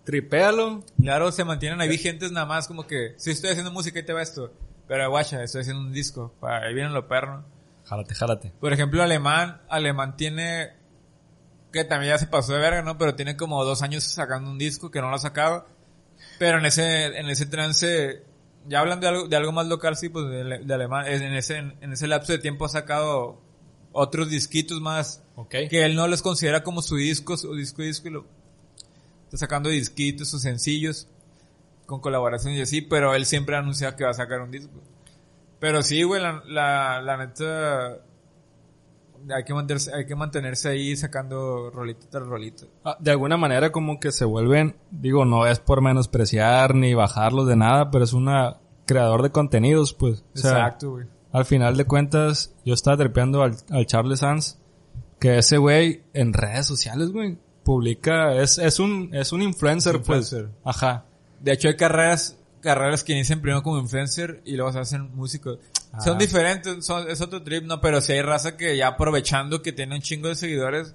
tripéalo. Claro, se mantienen ahí vigentes nada más como que, si estoy haciendo música y te va esto. Pero guacha, estoy haciendo un disco. Ahí vienen los perros. Jálate, jálate. Por ejemplo, Alemán, Alemán tiene, que también ya se pasó de verga, ¿no? Pero tiene como dos años sacando un disco que no lo ha sacado. Pero en ese, en ese trance, ya hablando de algo, de algo más local, sí, pues de, de Alemán, en ese, en ese lapso de tiempo ha sacado otros disquitos más Ok. que él no los considera como su disco, su disco, disco, y lo está sacando disquitos, sus sencillos, con colaboraciones y así, pero él siempre anuncia que va a sacar un disco. Pero sí, güey, la, la, la neta, hay que mantenerse, hay que mantenerse ahí sacando rolito tras rolito. Ah, de alguna manera como que se vuelven, digo, no es por menospreciar ni bajarlos de nada, pero es una creador de contenidos, pues. O sea, Exacto, güey. al final de cuentas, yo estaba trepeando al, al Charles Sanz, que ese güey en redes sociales, güey, publica, es, es un, es un influencer, Influencer. pues. Ajá. De hecho, hay carreras, carreras que inician primero como influencer y luego se hacen músicos. Ah. Son diferentes, son, es otro trip, ¿no? Pero si hay raza que ya aprovechando que tiene un chingo de seguidores,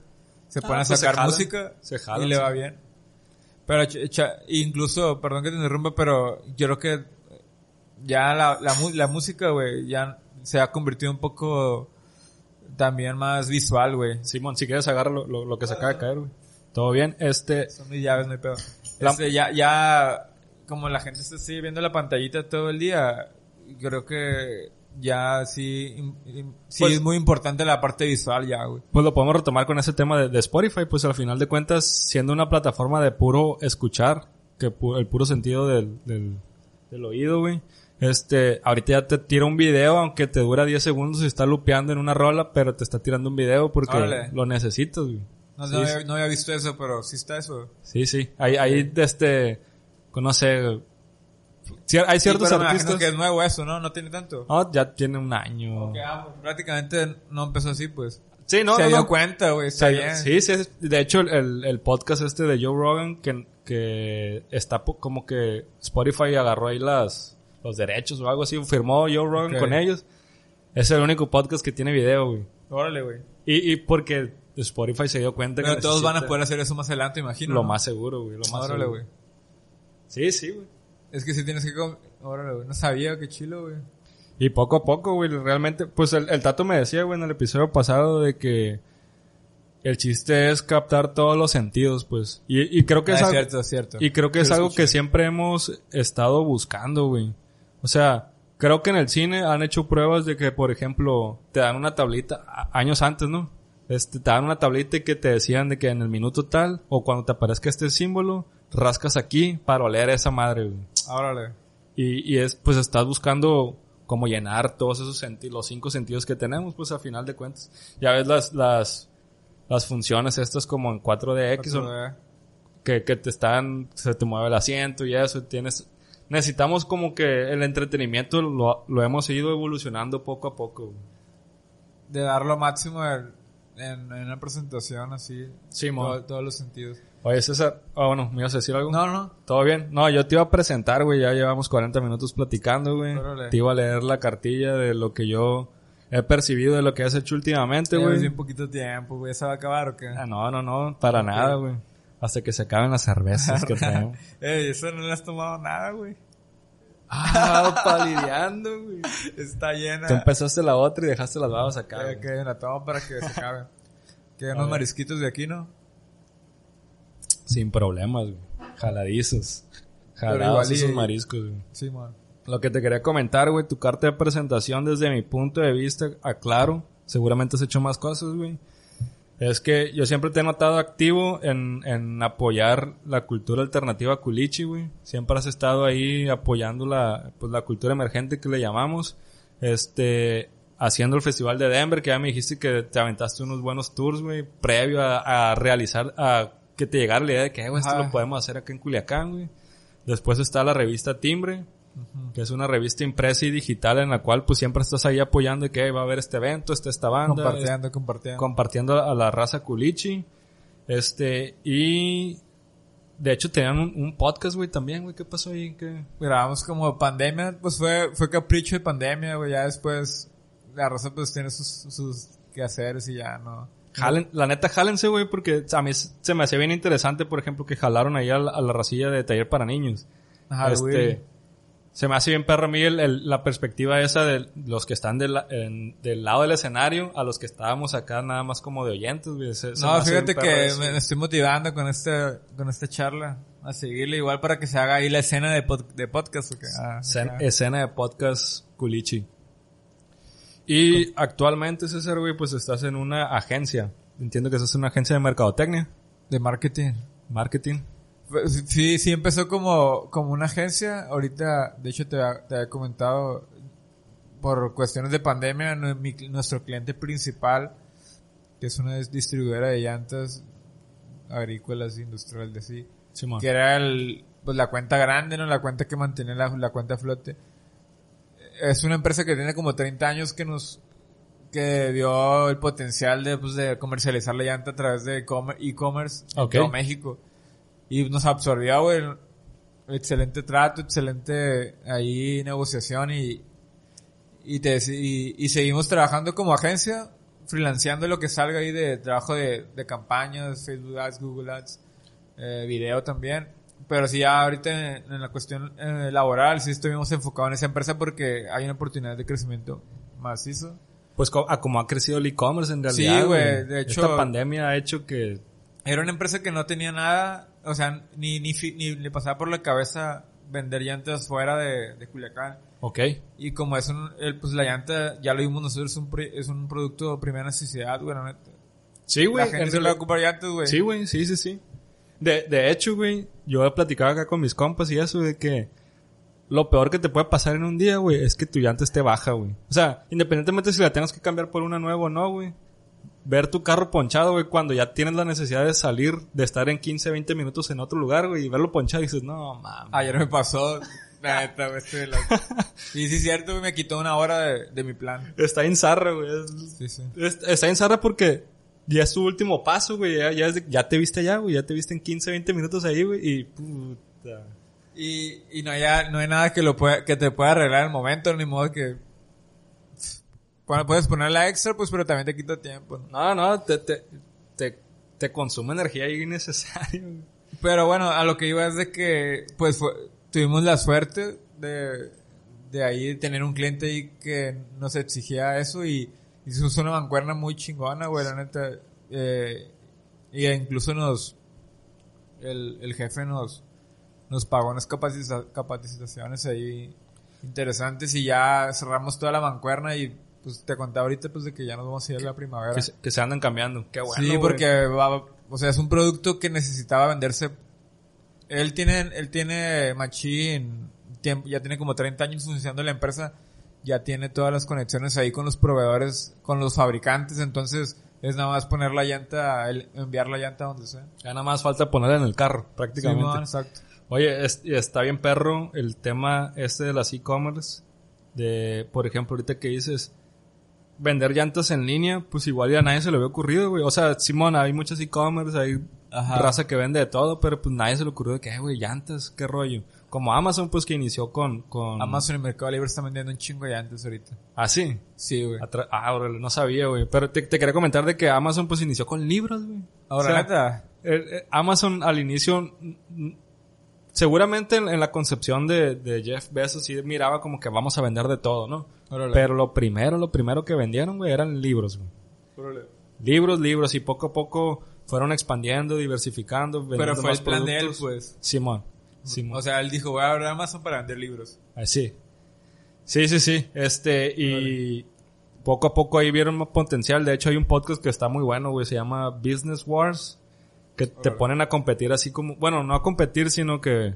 se Ah, ponen a pues se sacar jalan, música se jalan, y le sí. va bien. Pero incluso, perdón que te interrumpa, pero yo creo que ya la, la, mu- la música, güey, ya se ha convertido un poco también más visual, güey. Simón, si quieres agarra lo, lo, lo que se acaba de caer, güey. Todo bien, este, Son mis llaves, no hay pedo. Este, ya, ya, como la gente se sigue viendo la pantallita todo el día, creo que ya sí, sí Pues- es muy importante la parte visual ya, güey. Pues lo podemos retomar con ese tema de, de Spotify, pues al final de cuentas, siendo una plataforma de puro escuchar, que pu- el puro sentido del, del, del oído, güey. Este, ahorita ya te tira un video, aunque te dura 10 segundos y está lupeando en una rola, pero te está tirando un video porque Órale. lo necesitas, güey. No, Sí, no, había, no había visto eso, pero sí está eso. Sí, sí. Hay, hay, este, cier- hay ciertos Sí, pero me imagino artistas. que es nuevo eso, ¿no? No tiene tanto. No, ya tiene un año. Que, ah, prácticamente no empezó así, pues. Sí, no, se no, dio no. cuenta, güey, está bien. Sí, sí. es- De hecho, el, el podcast este de Joe Rogan, que, que está como que Spotify agarró ahí las, los derechos o algo así, firmó Joe Rogan con ellos. Es el único podcast que tiene video, güey. Órale, güey. Y, y porque Spotify se dio cuenta Pero que todos van a poder hacer eso más adelante, imagino. Lo ¿no? más seguro, güey. Lo más Órale, güey. Sí, sí, güey. Es que si tienes que... Órale, güey. No sabía, qué chilo, güey. Y poco a poco, güey, realmente, pues el, el Tato me decía, güey, en el episodio pasado de que el chiste es captar todos los sentidos, pues. Y, y creo que Ah, es, es algo- cierto, es cierto. Y creo que es algo escuché. que siempre hemos estado buscando, güey. O sea, creo que en el cine han hecho pruebas de que, por ejemplo, te dan una tablita años antes, ¿no? este, te dan una tablita y que te decían de que en el minuto tal, o cuando te aparezca este símbolo, rascas aquí para oler esa madre, güey. Órale. Y, y es, pues estás buscando como llenar todos esos sentidos, los cinco sentidos que tenemos, pues a final de cuentas. Ya ves las, las, las funciones estas como en 4DX, o- 4D. que, que te están, se te mueve el asiento y eso, tienes, necesitamos como que el entretenimiento lo, lo hemos ido evolucionando poco a poco. güey. De dar lo máximo en, en, en una presentación así. Sí, todo- todos los sentidos. Oye, César, ah, bueno, ¿me ibas a decir algo? No, no. ¿Todo bien? No, yo te iba a presentar, güey, ya llevamos 40 minutos platicando, güey. Te iba a leer la cartilla de lo que yo he percibido de lo que has hecho últimamente, güey. bien poquito tiempo, güey. ¿Se va a acabar o qué? Ah, no, no, no, para nada, güey. Hasta que se acaben las cervezas que traemos. Ey, eso no le has tomado nada, güey. Ah, palideando, güey. Está llena. Tú empezaste la otra y dejaste las babas acá. Eh, que la tomo para que se acabe. Que unos marisquitos de aquí, ¿no? Sin problemas, güey. Jaladizos. Jalados esos mariscos, güey. Sí, man. Lo que te quería comentar, güey, tu carta de presentación desde mi punto de vista, aclaro, seguramente has hecho más cosas, güey. Es que yo siempre te he notado activo en, en apoyar la cultura alternativa culichi, güey. Siempre has estado ahí apoyando la, pues, la cultura emergente que le llamamos. Este, haciendo el festival de Denver, que ya me dijiste que te aventaste unos buenos tours, güey, previo a, a realizar, a que te llegara la idea de que, "Eh, güey, esto lo podemos hacer acá en Culiacán, güey. Después está la revista Timbre, que es una revista impresa y digital en la cual pues siempre estás ahí apoyando y que "Hey, va a haber este evento, está esta banda, Compartiendo, es- compartiendo. compartiendo a la raza culichi. Este, y de hecho tenían un, un podcast, güey, también, güey, ¿qué pasó ahí? ¿Qué? Grabamos como pandemia, pues fue, fue capricho de pandemia, güey. Ya después, la raza pues tiene sus, sus quehaceres y ya no. Jalen, la neta, jálense, güey, porque a mí se me hacía bien interesante, por ejemplo, que jalaron ahí a la, a la racilla de taller para niños. Ajá, Este, güey. Se me hace bien perro mí el- la perspectiva esa de los que están del, la- en- del lado del escenario a los que estábamos acá nada más como de oyentes, güey. Se- se me No, fíjate que eso. me estoy motivando con este, con esta charla a seguirle igual para que se haga ahí la escena de, pod- de podcast. ¿o qué? Ah, escena de podcast culichi. Y actualmente, César, güey, pues estás en una agencia. Entiendo que estás en una agencia de mercadotecnia, De marketing. marketing. Sí, sí empezó como, como una agencia. Ahorita, de hecho, te, te había comentado, por cuestiones de pandemia, mi- nuestro cliente principal, que es una dis- distribuidora de llantas agrícolas, industriales, de sí, que era el, pues la cuenta grande, ¿no? La cuenta que mantiene la, la cuenta a flote. Es una empresa que tiene como 30 años que nos, que dio el potencial de, pues, de comercializar la llanta a través de e-commerce en todo México. Y nos absorbió, güey. Excelente trato, excelente ahí negociación y, y, te, y, y seguimos trabajando como agencia, freelanceando lo que salga ahí de trabajo de, de campañas, Facebook Ads, Google Ads, eh, video también. Pero sí, ya ahorita en, en la cuestión eh, laboral, sí estuvimos enfocados en esa empresa porque hay una oportunidad de crecimiento macizo. Pues a como ha crecido el e-commerce en realidad. Sí, güey, de hecho- Esta pandemia ha hecho que... Era una empresa que no tenía nada, o sea, ni, ni, ni le pasaba por la cabeza vender llantas fuera de, de Culiacán. Ok. Y como es un, el, pues la llanta, ya lo vimos nosotros, es un, es un producto de primera necesidad, güey, la neta. Sí, güey. La gente en se le va a realidad- ocupar llantas, güey. Sí, güey, sí, sí, sí. De, de hecho, güey, yo he platicado acá con mis compas y eso de que lo peor que te puede pasar en un día, güey, es que tu llanta esté baja, güey. O sea, independientemente si la tengas que cambiar por una nueva o no, güey. Ver tu carro ponchado, güey, cuando ya tienes la necesidad de salir, de estar en 15, 20 minutos en otro lugar, güey, y verlo ponchado y dices, no, mames. Ayer me pasó, la neta, güey, estoy la- Y sí, es cierto, güey, me quitó una hora de, de mi plan. Está en zarra, güey. Sí, sí. es- Está en zarra porque ya es tu último paso, güey. Ya, ya, de- ya te viste allá, güey. Ya te viste en 15, 20 minutos ahí, güey. Y puta. Y, y no, hay, no hay nada que lo pueda, que te pueda arreglar en el momento, ni modo que... Puedes poner la extra, pues, pero también te quita tiempo, ¿no? No, no, te, te, te, te consume energía innecesaria. Pero bueno, a lo que iba es de que, pues, fue- tuvimos la suerte de, de ahí tener un cliente ahí que nos exigía eso y, y se usó una mancuerna muy chingona, güey, la neta. Eh, y incluso nos, el, el jefe nos, nos pagó unas capacita- capacitaciones ahí interesantes y ya cerramos toda la mancuerna y pues te contaba ahorita pues de que ya nos vamos a ir a la primavera. Que se, que se andan cambiando. Qué bueno. sí, porque va, o sea, es un producto que necesitaba venderse. Él tiene, él tiene Machine, ya tiene como 30 años funcionando la empresa, ya tiene todas las conexiones ahí con los proveedores, con los fabricantes, entonces es nada más poner la llanta, el- enviar la llanta donde sea. Ya nada más falta ponerla en el carro, prácticamente. Exacto. Oye, es- y está bien perro el tema este de las e-commerce. De, por ejemplo, ahorita que dices vender llantas en línea, pues igual ya a nadie se le había ocurrido, güey. O sea, Simón, hay muchos e-commerce, hay Ajá. raza que vende de todo, pero pues nadie se le ocurrió de que, "Eh, güey, llantas, qué rollo. Como Amazon, pues que inició con, con... Amazon y Mercado Libre están vendiendo un chingo de llantas ahorita. Ah, sí. Sí, güey. Atra- ah, órale, no sabía, güey. Pero te, te quería comentar de que Amazon pues inició con libros, güey. Ahora, O sea, neta. el- el Amazon al inicio, seguramente en, en la concepción de, de Jeff Bezos sí miraba como que vamos a vender de todo, ¿no? Órale. Pero lo primero, lo primero que vendieron, güey, eran libros, güey. Libros, libros, y poco a poco fueron expandiendo, diversificando, Pero vendiendo fue más el plan de él, pues. Simón. Simón. O sea, él dijo, voy a abrir Amazon para vender libros. Ah, sí. Sí, sí, sí. Este, y poco a poco ahí vieron más potencial. De hecho, hay un podcast que está muy bueno, güey. Se llama Business Wars. Que te ponen a competir así como, bueno, no a competir, sino que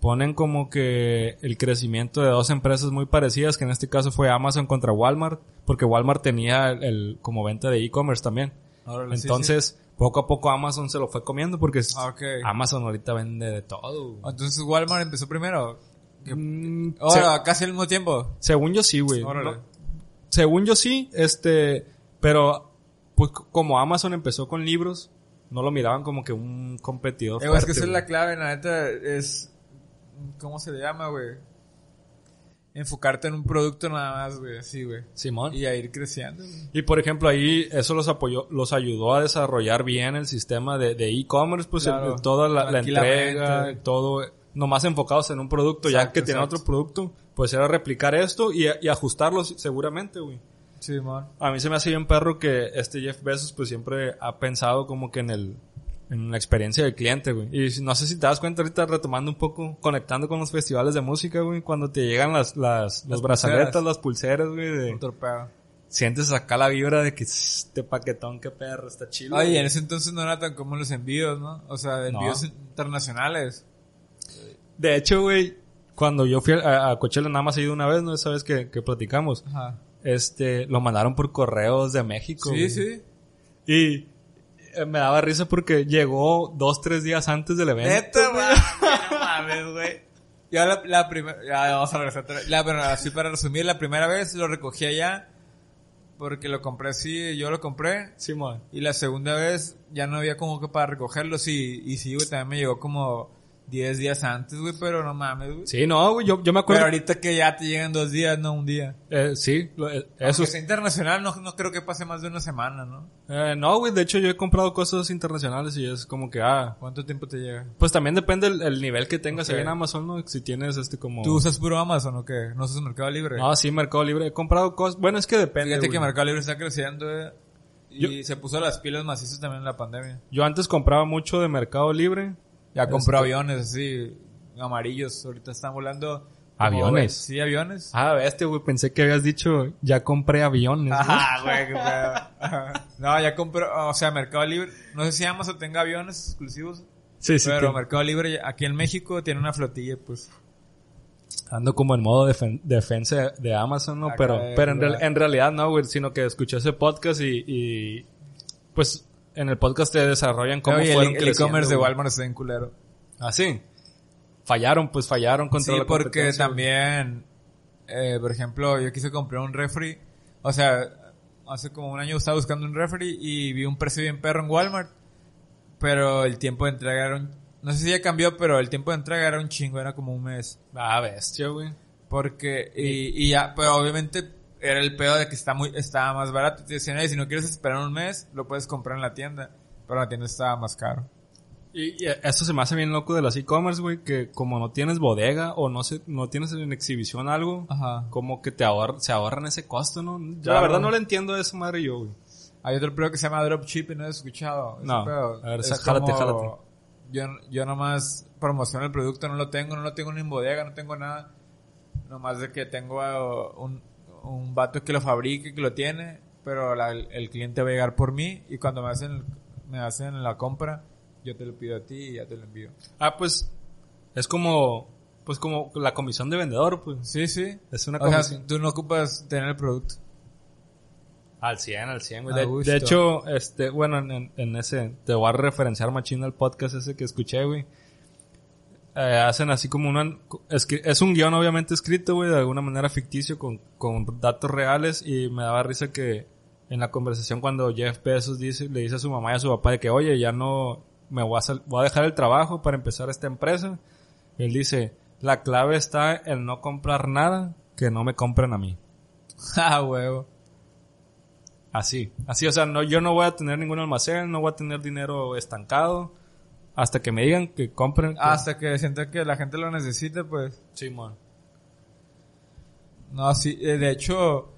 ponen como que el crecimiento de dos empresas muy parecidas, que en este caso fue Amazon contra Walmart, porque Walmart tenía el, el- como venta de e-commerce también. Órale, sí, Entonces, poco a poco Amazon se lo fue comiendo porque Ah. Amazon ahorita vende de todo. güey. Entonces Walmart empezó primero. Mm, Ahora, casi al mismo tiempo. según yo sí, güey. No- según yo sí, este, pero pues como Amazon empezó con libros, no lo miraban como que un competidor. Eh, güey, es que fuerte, esa es la clave, la neta, es... ¿Cómo se le llama, güey? Enfocarte en un producto nada más, güey, así, güey. Simón. Y, Y a ir creciendo, güey. por ejemplo ahí eso los apoyó, los ayudó a desarrollar bien el sistema de de e-commerce, pues Claro. el- toda la, entrega, todo, nomás enfocados en un producto, ya que tienen otro producto, pues era replicar esto y, y ajustarlo seguramente, güey. Sí, man. A mí se me hace bien perro que este Jeff Bezos pues siempre ha pensado como que en el en la experiencia del cliente, güey. Y no sé si te das cuenta ahorita retomando un poco, conectando con los festivales de música, güey, cuando te llegan las las, los brazaletas, pulseras. las pulseras, güey, de sientes acá la vibra de que "Tss, este paquetón qué perro, está chido. Oye, güey". en ese entonces no era tan común los envíos, ¿no? O sea, envíos internacionales. De hecho, güey, cuando yo fui a, a Coachella nada más he ido una vez, ¿no? Esa vez que, que platicamos. Ajá. Este, lo mandaron por correos de México. Sí, güey. sí. Y eh, me daba risa porque llegó dos, tres días antes del evento. Neta, güey. No mames, güey. Yo la, la primera, ya vamos a regresar. La, pero así para resumir, la primera vez lo recogí allá porque lo compré así, yo lo compré. Simón. Y la segunda vez ya no había como que para recogerlo, sí. Y sí, güey, también me llegó como 10 días antes, güey, pero no mames, güey. Sí, no, güey, yo, yo me Pero acuerdo. ahorita que ya te llegan dos días, no un día. Eh, sí, lo- eh, Eso es internacional, no, no creo que pase más de una semana, ¿no? Eh, no, güey, de hecho yo he comprado cosas internacionales y es como que, ah, ¿Cuánto tiempo te llega? pues también depende el, el nivel que tengas Ok. ahí en Amazon, ¿no? Si tienes este como... ¿Tú usas puro Amazon o qué? ¿No usas Mercado Libre? No, sí, Mercado Libre. He comprado cosas... Bueno, es que depende, Fíjate que güey. Mercado Libre está creciendo, eh, Y se puso las pilas macizas también en la pandemia. Yo antes compraba mucho de Mercado Libre. Ya compró Este- aviones así, amarillos. Ahorita están volando. ¿Aviones? Sí, aviones. Ah, este, güey, pensé que habías dicho, ya compré aviones. Ajá, güey, qué pedo. No, ya compró, o sea, Mercado Libre. No sé si Amazon tenga aviones exclusivos. Sí, sí. pero Mercado Libre aquí en México tiene una flotilla, pues. Ando como en modo defen- defensa de Amazon, ¿no? Acá Pero, pero en, real- en realidad no, güey, sino que escuché ese podcast y, y pues en el podcast te desarrollan cómo Oye, el- fueron el creciendo, e-commerce de güey. Walmart está en culero. Ah, sí. Fallaron, pues fallaron contra Sí, la porque también, eh, por ejemplo, yo quise comprar un refri. O sea, hace como un año estaba buscando un refri y vi un precio bien perro en Walmart. Pero el tiempo de entrega era un... No sé si ya cambió, pero el tiempo de entrega era un chingo, era como un mes. Ah, bestia, güey. Porque, y, y ya, pero obviamente era el pedo de que está muy, estaba más barato. Te decían, "Oye, si no quieres esperar un mes, lo puedes comprar en la tienda. Pero la tienda estaba más caro. Y, y eso se me hace bien loco de las e-commerce, güey, que como no tienes bodega o no se, no tienes en exhibición algo, Ajá. como que te ahorra, se ahorran ese costo, ¿no? Yo la Claro. verdad no le entiendo a esa madre yo, güey. Hay otro pedo que se llama dropshipping, ¿no has escuchado? Ese No. pedo. A ver, Es jálate, como- jálate. Yo, yo nomás promociono el producto, no lo tengo, no lo tengo ni en bodega, no tengo nada. Nomás de que tengo uh, un, un vato que lo fabrique, que lo tiene, pero la- el, el cliente va a llegar por mí y cuando me hacen, me hacen la compra, yo te lo pido a ti y ya te lo envío. Ah, pues es como, pues como la comisión de vendedor, pues. Sí, sí. Es una O sea, comisión. tú no ocupas tener el producto. Al 100, al 100, güey. De, hecho, este, bueno, en- en, en ese, te voy a referenciar machín al podcast ese que escuché, güey. Eh, hacen así como una, escri- es un guion obviamente escrito, güey, de alguna manera ficticio con, con datos reales y me daba risa que en la conversación cuando Jeff Bezos dice, le dice a su mamá y a su papá de que, oye, ya no, me voy a, voy a dejar el trabajo para empezar esta empresa. Él dice, la clave está en no comprar nada que no me compren a mí. ah, huevo. Así, así, o sea, no, yo no voy a tener ningún almacén, no voy a tener dinero estancado hasta que me digan que compren. que- Hasta que sienta que la gente lo necesite, pues. Simón. No, sí, eh, de hecho,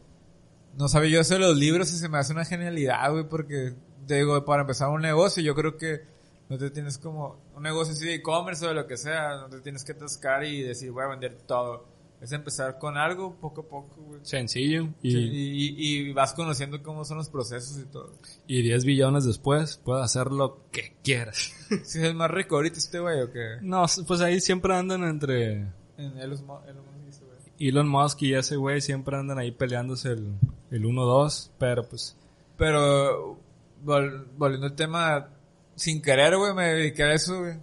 no sabía yo eso de los libros y se me hace una genialidad, güey, porque, te digo, para empezar un negocio, yo creo que no te tienes como, un negocio así de e-commerce o de lo que sea, no te tienes que atascar y decir, voy a vender todo. Es empezar con algo poco a poco, güey. Sencillo. Y, Sí, y, y- y vas conociendo cómo son los procesos y todo. y 10 billones después puedes hacer lo que quieras. Si es más rico ahorita este güey o qué. no, pues ahí siempre andan entre En Elon Mu- Elon Musk güey. Elon Musk y ese güey, siempre andan ahí peleándose el, el 1-2, pero pues... Pero, vol- volviendo al tema, sin querer, güey, me dediqué a eso, güey.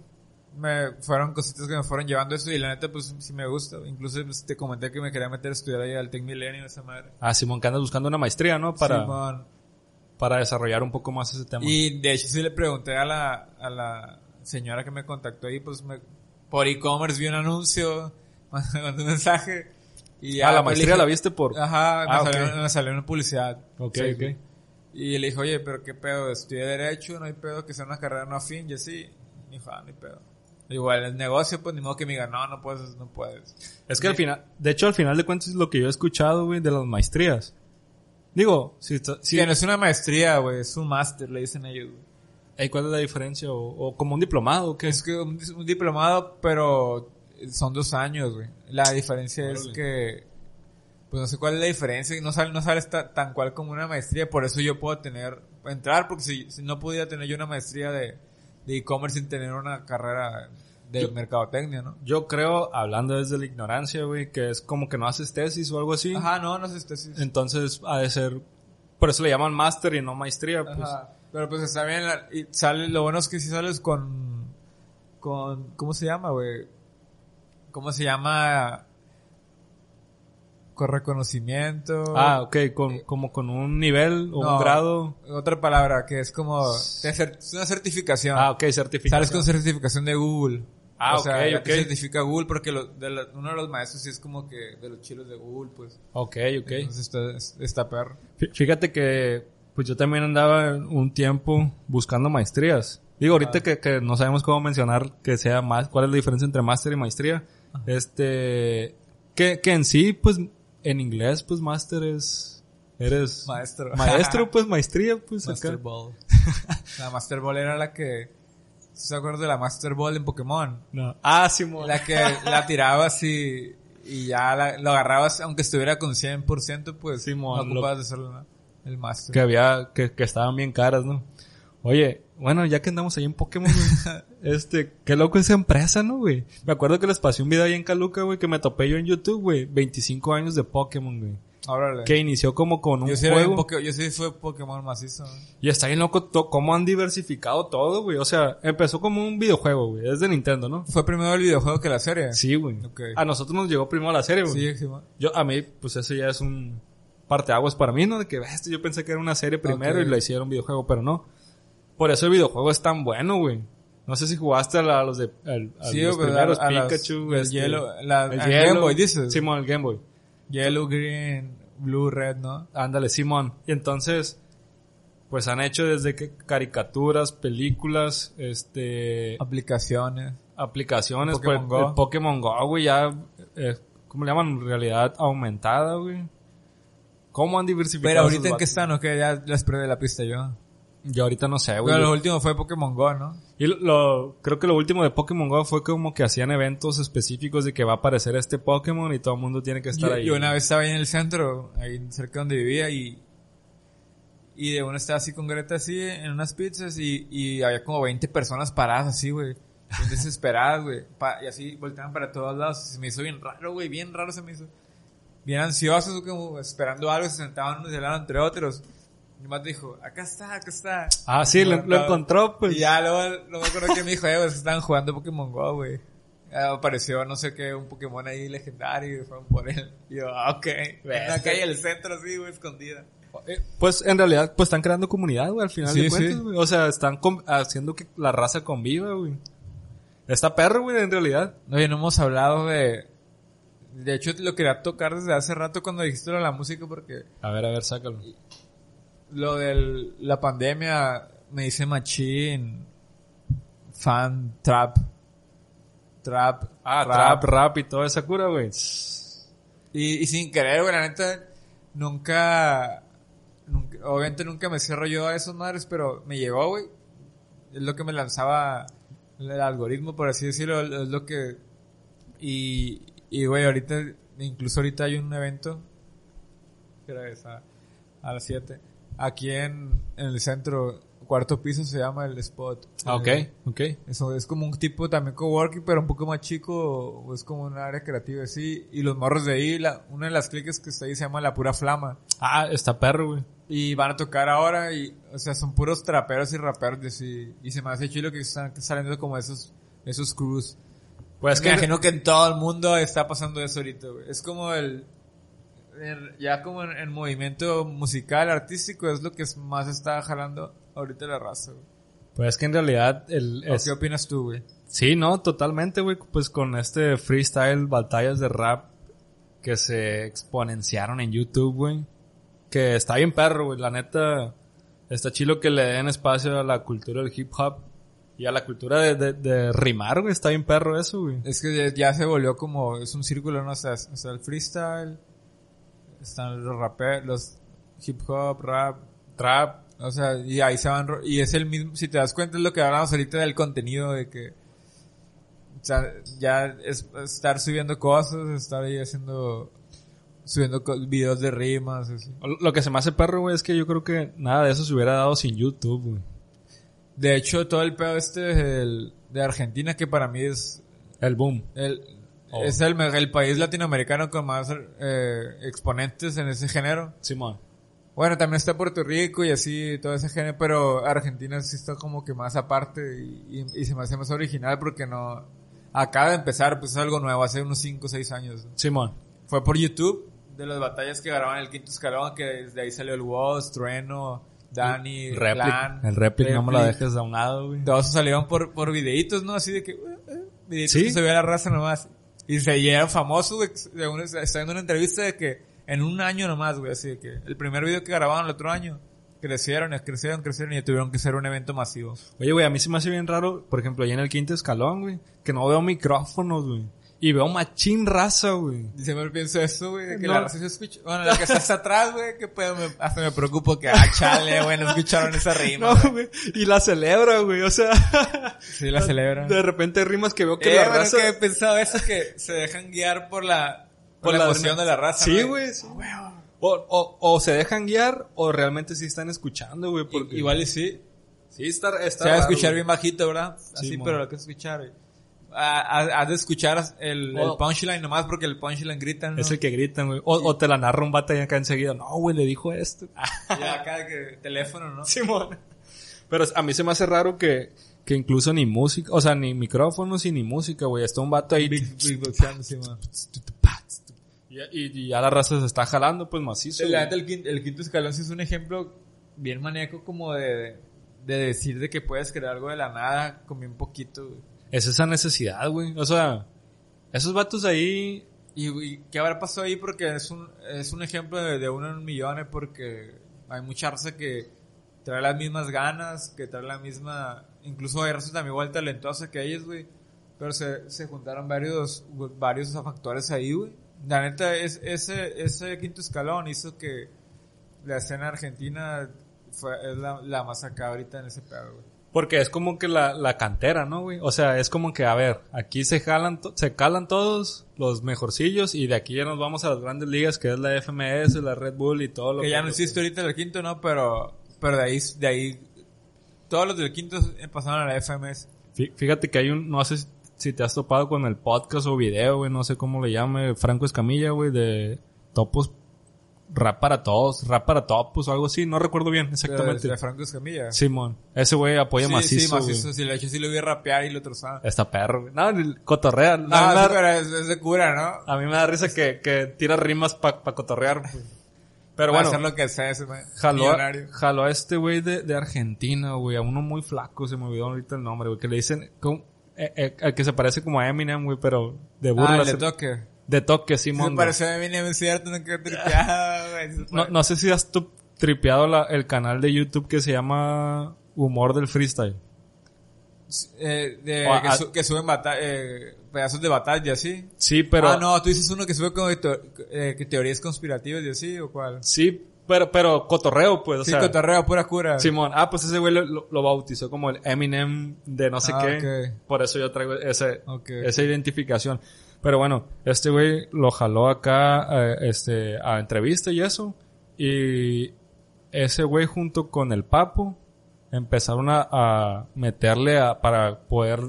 Me fueron cositas que me fueron llevando eso y la neta, pues sí me gusta. Incluso pues, te comenté que me quería meter a estudiar ahí al Tech Milenio, esa madre. Ah, Simón, que andas buscando una maestría, ¿no? Para, Simón. para desarrollar un poco más ese tema. Y de hecho sí le pregunté a la, a la señora que me contactó ahí, pues me, por e-commerce vi un anuncio, mandé un mensaje. Y ah, la maestría la viste por... Ajá, me, Ah, salió, me salió una publicidad. Ok, Sí, ok. Y le dije, oye, pero qué pedo, estudié Derecho, no hay pedo que sea una carrera no afín, y así. Me dijo, ah, no hay pedo. Igual, el negocio, pues ni modo que me diga, no, no puedes, no puedes. Es que al final, de hecho al final de cuentas es lo que yo he escuchado, güey, de las maestrías. Digo, si, está- si Que no es una maestría, güey, es un máster, le dicen ellos. güey. Ey, ¿cuál es la diferencia? O, o como un diplomado, ¿o qué? Es que un, un diplomado, pero son dos años, güey. La diferencia es que, pues no sé cuál es la diferencia, no sale, no sale tan cual como una maestría, por eso yo puedo tener, entrar, porque si, si no pudiera tener yo una maestría de de e-commerce sin tener una carrera de Yo- mercadotecnia, ¿no? Yo creo, hablando desde la ignorancia, güey, que es como que no haces tesis o algo así. Ajá, no, no si tesis. Entonces ha de ser... Por eso le llaman máster y no maestría, pues. Ajá. Pero pues está bien, la- y sale, lo bueno es que si sales con, con, ¿cómo se llama, güey? ¿Cómo se llama? Con reconocimiento. Ah, ok, con, como con un nivel o No, un grado. Otra palabra que es como, es una certificación. Ah, ok, certificado. Sales con certificación de Google. Ah, o sea, ok, ya ok. te certifica Google porque lo- de la- uno de los maestros sí es como que de los chilos de Google, pues. Ok, ok. Entonces está, está perro. Fí- Fíjate que, pues yo también andaba un tiempo buscando maestrías. Digo, ahorita que, que no sabemos cómo mencionar que sea más, cuál es la diferencia entre máster y maestría. Este, que, que en sí, pues, en inglés, pues máster es, eres Maestro. maestro, pues maestría, pues Master acá. Ball. la Master Ball era la que, ¿se acuerdan de la Master Ball en Pokémon? No. Ah, Simón. La que la tirabas y, y ya la- lo agarrabas, aunque estuviera con 100%, pues Simón, no lo- ocupabas de hacerlo, ¿no? El Master. que había, que, que estaban bien caras, ¿no? Oye, bueno, ya que andamos ahí en Pokémon, güey, este, qué loco esa empresa, ¿no, güey? Me acuerdo que les pasé un video ahí en Caluca, güey, que me topé yo en YouTube, güey, 25 años de Pokémon, güey. Órale. Que inició como con un Yo sí, juego. Yo sí fue Pokémon macizo. ¿no? Y está bien loco cómo han diversificado todo, güey. O sea, empezó como un videojuego, güey. Es de Nintendo, ¿no? Fue primero el videojuego que la serie. Sí, güey. Ok. A nosotros nos llegó primero la serie, güey. Sí, sí, man. Yo, a mí, pues ese ya es un parteaguas para mí, ¿no? De que, "Bestia, yo pensé que era una serie primero y la hicieron videojuego, pero no. Por eso el videojuego es tan bueno, güey. No sé si jugaste a, la- a los de, al- a Sí, los primeros, a- las- Pikachu, el este, Yellow, la- el el. Game Boy, dices. Simón, el Game Boy. Yellow, Green, Blue, Red, ¿no? Ándale, Simón. Y entonces, pues han hecho desde que caricaturas, películas, este, Aplicaciones. aplicaciones, Pokémon pues, Go. el Pokémon Go, güey, ya, eh, ¿cómo le llaman? Realidad aumentada, güey. ¿Cómo han diversificado? Pero ahorita en qué están, o qué, ya les perdí la pista yo. Yo ahorita no sé, güey. Pero lo último fue Pokémon Go, ¿no? Y lo, lo- creo que lo último de Pokémon Go fue como que hacían eventos específicos de que va a aparecer este Pokémon y todo el mundo tiene que estar Yo, ahí. yo una vez estaba ahí en el centro, ahí cerca donde vivía y y de una estaba así con Greta así en unas pizzas y, y había como 20 personas paradas así, güey. Desesperadas, güey. Y así volteaban para todos lados. Se me hizo bien raro, güey. Bien raro se me hizo. Bien ansiosos, como esperando algo. Se sentaban unos de lado entre otros. Y más dijo, acá está, acá está. Ah, sí, lo, encontró, pues. Y ya luego, no me acuerdo que me dijo, eh, pues estaban jugando Pokémon Go, güey. Apareció, no sé qué, un Pokémon ahí legendario y fueron por él. Y yo, ah, ok. En la calle del centro, así, güey, escondida. Eh, Pues en realidad, pues están creando comunidad, güey, al final Sí, de cuentas, sí. güey. O sea, están haciendo que la raza conviva, güey. Está perro, güey, en realidad. Oye, no hemos hablado de... De hecho, lo quería tocar desde hace rato cuando dijiste lo de la música porque A ver, a ver, sácalo. Lo de la pandemia me dice machín, fan, trap, trap, Ah, trap, rap y toda esa cura, güey. Y, y sin querer, güey, la neta, nunca, nunca, obviamente nunca me cierro yo a esos madres, pero me llegó, güey. Es lo que me lanzaba el algoritmo, por así decirlo, es lo que, y, y güey, ahorita, incluso ahorita hay un evento, que era esa, a las 7, aquí en, en el centro, cuarto piso se llama el spot. Ah, ok, Eh, ok. eso es como un tipo también coworking, pero un poco más chico, es como un área creativa así. Y los morros de ahí, la, una de las cliques que está ahí se llama La Pura Flama. Ah, está perro, güey. Y van a tocar ahora y, o sea, son puros traperos y raperos de sí. Y se me hace chido que están saliendo como esos, esos crews. Pues Es que imagino que en todo el mundo está pasando eso ahorita, güey. Es como el- ya como en, en movimiento musical, artístico, es lo que más está jalando ahorita la raza, güey. Pues es que en realidad el... ¿O es- ¿Qué opinas tú, güey? Sí, no, totalmente, güey. Pues con este freestyle, batallas de rap que se exponenciaron en YouTube, güey. Que está bien perro, güey. La neta, está chilo que le den espacio a la cultura del hip hop y a la cultura de, de, de rimar, güey. Está bien perro eso, güey. Es que ya- se volvió como, es un círculo, ¿no? O sea, está el freestyle, están los raperos, los hip hop, rap, Trap. o sea, y ahí se van, y es el mismo, si te das cuenta es lo que hablamos ahorita del contenido, de que, o sea, ya es estar subiendo cosas, estar ahí haciendo, subiendo videos de rimas, así. Lo que se me hace perro, güey, es que yo creo que nada de eso se hubiera dado sin YouTube, güey. De hecho, todo el pedo este de Argentina, que para mí es El boom. El, Oh. Es el, el país latinoamericano con más eh, exponentes en ese género. Simón. Bueno, también está Puerto Rico y así, todo ese género, pero Argentina sí está como que más aparte y, y- y se me hace más original porque no... Acaba de empezar, pues es algo nuevo, hace unos 5 o 6 años. Simón. Fue por YouTube, de las batallas que grababan el quinto escalón, que desde ahí salió el Woz, Trueno, Dani, Replic. Clan, El replic, no me la dejes a un lado, güey. Todos salieron por, por videitos, ¿no? Así de que, uh, uh, videitos Sí. que se veía la raza nomás. Y se llegaron famosos, güey. Está una entrevista de que en un año nomás, güey, así que el primer video que grabaron el otro año, crecieron, crecieron, crecieron y tuvieron que ser un evento masivo. Oye, güey, a mí se me hace bien raro, por ejemplo, allá en el quinto escalón, güey, que no veo micrófonos, güey. Y veo machín raza, güey. Y siempre pienso eso, güey, de que No. la raza se escucha. Bueno, la que está hasta atrás, güey, que pedo, me, hasta me preocupo que, ah, chale, güey, no escucharon esa rima. No, güey. Y la celebra, güey. O sea, Sí, la celebran. de repente rimas que veo que Eh, la raza... que he pensado eso, que se dejan guiar por la, por, Por la emoción de la raza. Sí, güey. sí. O, o, o se dejan guiar o realmente sí están escuchando, güey. Porque... Igual y sí. Sí, está, está Se va a escuchar güey. bien bajito, ¿verdad? Así, Sí, pero lo que es escuchar. güey. Has de escuchar el, el Oh. punchline nomás porque el punchline gritan, ¿no? Es el que gritan, güey. O, o te la narra un bata y acá enseguida. No, güey, le dijo esto. Ya acá que teléfono, ¿no? Simón. Pero a mí se me hace raro que, que incluso ni música, o sea, ni micrófonos y ni música, güey. Está un vato ahí. Big, big boxeando, sí. Y, y- y ya la raza se está jalando, pues macizo. La neta, el, el quinto escalón sí es un ejemplo bien maníaco como de, de decir de que puedes crear algo de la nada con bien poquito, güey. Es esa necesidad, güey. O sea, esos vatos ahí. ¿Y, y qué habrá pasado ahí? Porque es un, es un ejemplo de, uno en millones porque hay mucha raza que trae las mismas ganas, que trae la misma... Incluso hay raza también igual talentosa que ellos, güey. Pero se, se juntaron varios, varios factores ahí, güey. La neta, es, ese, ese quinto escalón hizo que la escena argentina fue, es la, la más acá ahorita en ese pedo, güey. Porque es como que la, la cantera, ¿no, güey? O sea, es como que, a ver, aquí se jalan, se calan todos los mejorcillos y de aquí ya nos vamos a las grandes ligas que es la FMS, la Red Bull y todo lo Que ya no existe ahorita el quinto, ¿no? Pero, pero de ahí, de ahí, todos los del quinto pasaron a la FMS. Fí- Fíjate que hay un, no sé si te has topado con el podcast o video, güey, no sé cómo le llame, Franco Escamilla, güey, de Topos, Rap para Todos, Rap para Topos o algo así, no recuerdo bien exactamente. De, de Franco Escamilla. Simón, ese güey apoya sí, macizo, sí, macizo. Si le hecho sí lo vi rapear y lo trozaba. Está perro, güey. No, ni cotorrea. No, Ah, da- sí, pero es, es de cura, ¿no? A mí me da risa que, que tira rimas pa, pa cotorrear. Pero a bueno, hacer lo que sea ese jaló, a- jaló a este güey de, de Argentina, güey, a uno muy flaco, se me olvidó ahorita el nombre, güey, que le dicen, como, eh, eh, al que se parece como a Eminem, güey, pero de burla. Ah, el se- de toque. De toque, Sí, Simón. me pareció a cierto, no quedó tripeado, güey. Sí no, sé si has tripeado la- el canal de YouTube que se llama Humor del Freestyle. Eh, de, O a- que, su- que suben eh, pedazos de batalla, así. Sí, pero... ah, no, tú dices uno que sube to- eh, que teorías conspirativas y así, ¿o cuál? Sí, pero, pero cotorreo, pues, o sí, sea... cotorreo, pura cura. Simón, ah, pues ese güey lo, bautizó como el Eminem de no sé Ah, qué. Por eso yo traigo ese, esa identificación. Pero bueno, este güey lo jaló acá, eh, este, a entrevista y eso. Y ese güey junto con el Papo empezaron a, a meterle a, para poder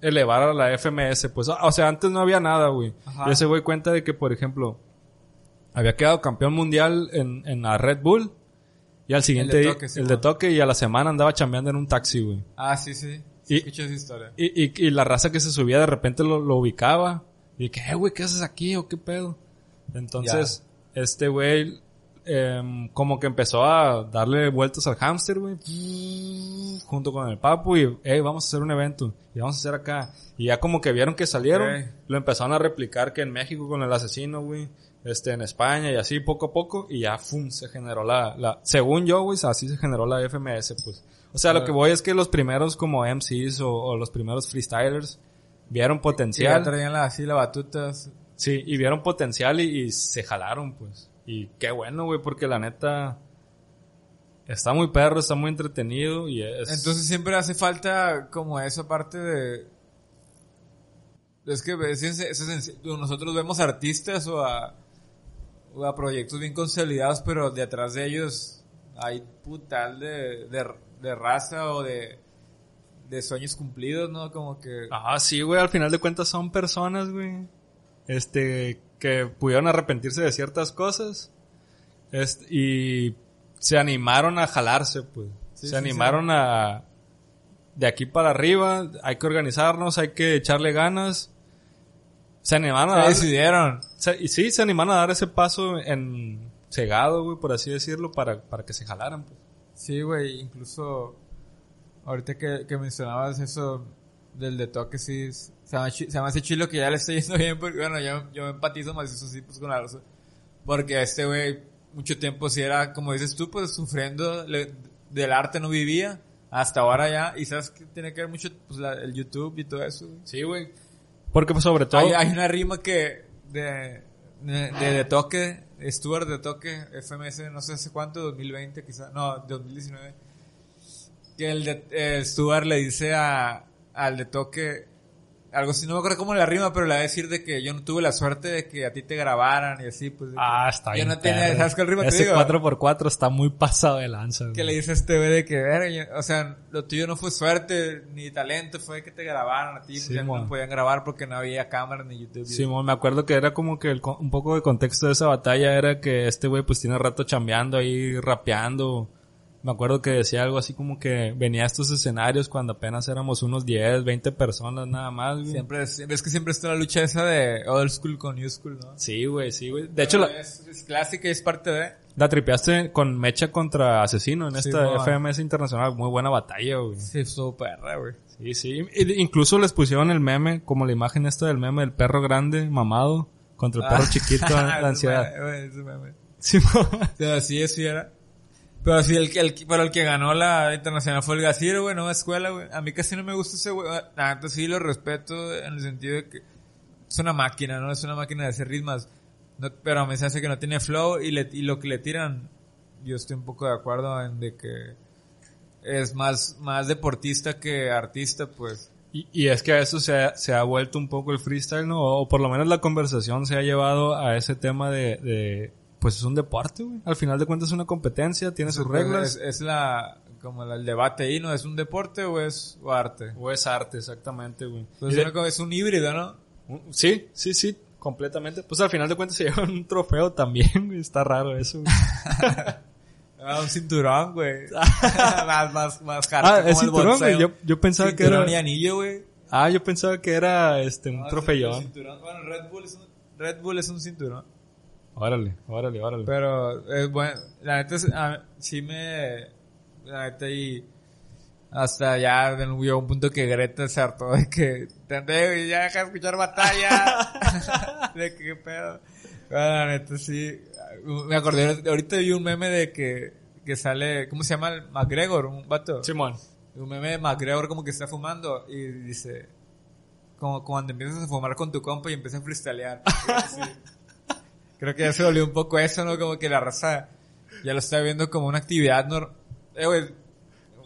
elevar a la FMS. Pues, o sea, antes no había nada, güey. Y ese güey cuenta de que, por ejemplo, había quedado campeón mundial en, en la Red Bull. Y al siguiente de día, toque, sí, el de toque, y a la semana andaba chambeando en un taxi, güey. Ah, sí, sí. Y- Sí, escuché esa historia. Y, y, y la raza que se subía de repente lo, lo ubicaba. Y que, eh, güey, ¿qué haces aquí o qué pedo? Entonces, este güey, em, como que empezó a darle vueltas al hámster, güey. Junto con el papu y, hey, vamos a hacer un evento. Y vamos a hacer acá. Y ya como que vieron que salieron, lo empezaron a replicar que en México con el asesino, güey. Este, en España y así poco a poco. Y ya, fum, se generó la, la, según yo, güey, así se generó la FMS, pues. O sea, lo Ah. que voy es que los primeros como MCs o, o los primeros freestylers vieron potencial. traían la, así la batuta. Sí, y vieron potencial y, y se jalaron, pues. Y qué bueno, güey, porque la neta está muy perro, está muy entretenido y es... Entonces siempre hace falta como esa parte de... Es que es, es- nosotros vemos artistas o a, o a proyectos bien consolidados, pero detrás de ellos hay putal de, de, de raza o de, de sueños cumplidos, ¿no? Como que... Ah, sí, güey, al final de cuentas son personas, güey. Este, que pudieron arrepentirse de ciertas cosas. Este, y se animaron a jalarse, pues. Sí, se sí, animaron a... De aquí para arriba, hay que organizarnos, hay que echarle ganas. Se animaron a Se dar- decidieron. se- y sí, se animaron a dar ese paso en cegado, güey, por así decirlo, para, para que se jalaran, pues. Sí, güey, incluso ahorita que, que mencionabas eso del de toque, sí, se me, hace- se me hace chilo que ya le está yendo bien, porque bueno, yo, yo me empatizo más eso sí, pues con la raza. Porque este güey, mucho tiempo sí era, como dices tú, pues sufriendo, le- del arte no vivía, hasta ahora ya, y sabes que tiene que ver mucho, pues la- el YouTube y todo eso. güey. Sí, güey. Porque pues sobre todo... Hay, hay una rima que, de, de, de, toque, Stuart de toque, FMS, no sé hace cuánto, 2020 quizá, no, 2019. Que el de, eh, Stuart le dice a, al de toque, algo así, no me acuerdo cómo la rima, pero le va a decir de que yo no tuve la suerte de que a ti te grabaran y así, pues. Ah, está Yo bien. no tenía. ¿sabes cuál rima te Ese digo? 4x4 está muy pasado de lanza. Que le dice a este güey de que, "Verga, yo- o sea, lo tuyo no fue suerte ni talento, fue que te grabaran a ti, Sí, ya no podían grabar porque no había cámara ni YouTube. Simón, me acuerdo que era como que el un poco de contexto de esa batalla era que este güey pues tiene rato chambeando ahí, rapeando. Me acuerdo que decía algo así como que venía a estos escenarios cuando apenas éramos unos 10, 20 personas nada más, güey. Siempre es, que siempre está la lucha esa de old school con new school, ¿no? Sí, güey, sí, güey. De hecho, la, es, es clásica y es parte de... la tripeaste con Mecha contra Asesino en Sí, esta mo. FMS Internacional. Muy buena batalla, güey. Sí, su perra, güey. Sí, sí. Y- incluso les pusieron el meme, como la imagen esta del meme del perro grande, mamado, contra el perro chiquito, la ansiedad. Sí, mo. Pero sí, eso ya era. Pero sí, el, el, pero el que ganó la internacional fue el Gaciro, güey, no escuela, güey. A mí casi no me gusta ese güey. Ah, Entonces sí lo respeto en el sentido de que es una máquina, ¿no? Es una máquina de hacer ritmos. No- pero a mí se hace que no tiene flow y, le, y lo que le tiran yo estoy un poco de acuerdo en de que es más, más deportista que artista, pues. Y, y es que a eso se ha, se ha vuelto un poco el freestyle, ¿no? O por lo menos la conversación se ha llevado a ese tema de pues es un deporte, güey. Al final de cuentas es una competencia, tiene sus reglas. Es, es la, como la- el debate ahí, ¿no? ¿Es un deporte o es o arte? O es arte, exactamente, güey. Pues de- es un híbrido, ¿no? Sí, sí, sí, completamente. Pues al final de cuentas se lleva un trofeo también, güey. Está raro eso, güey. Ah, un cinturón, güey. más, más, más Ah, hardcore, es cinturón, güey. Yo, yo pensaba que era... y anillo, güey. Ah, yo pensaba que era, este, un No, trofeón. Bueno, Red Bull es un, Red Bull es un cinturón. Órale, órale, órale. Pero, es bueno, la neta, a- sí me, la neta, y hasta ya llegó un punto que Greta se hartó de que, güey? Ya deja de escuchar batalla. de que, qué pedo. La neta, sí, me acordé, ahorita vi un meme de que, que sale, ¿cómo se llama? el McGregor, un vato. Simón. Un meme de McGregor como que está fumando y dice, como cuando empiezas a fumar con tu compa y empiezas a freestylear. Creo que ya se volvió un poco eso, ¿no? Como que la raza ya lo está viendo como una actividad nor- Eh, güey,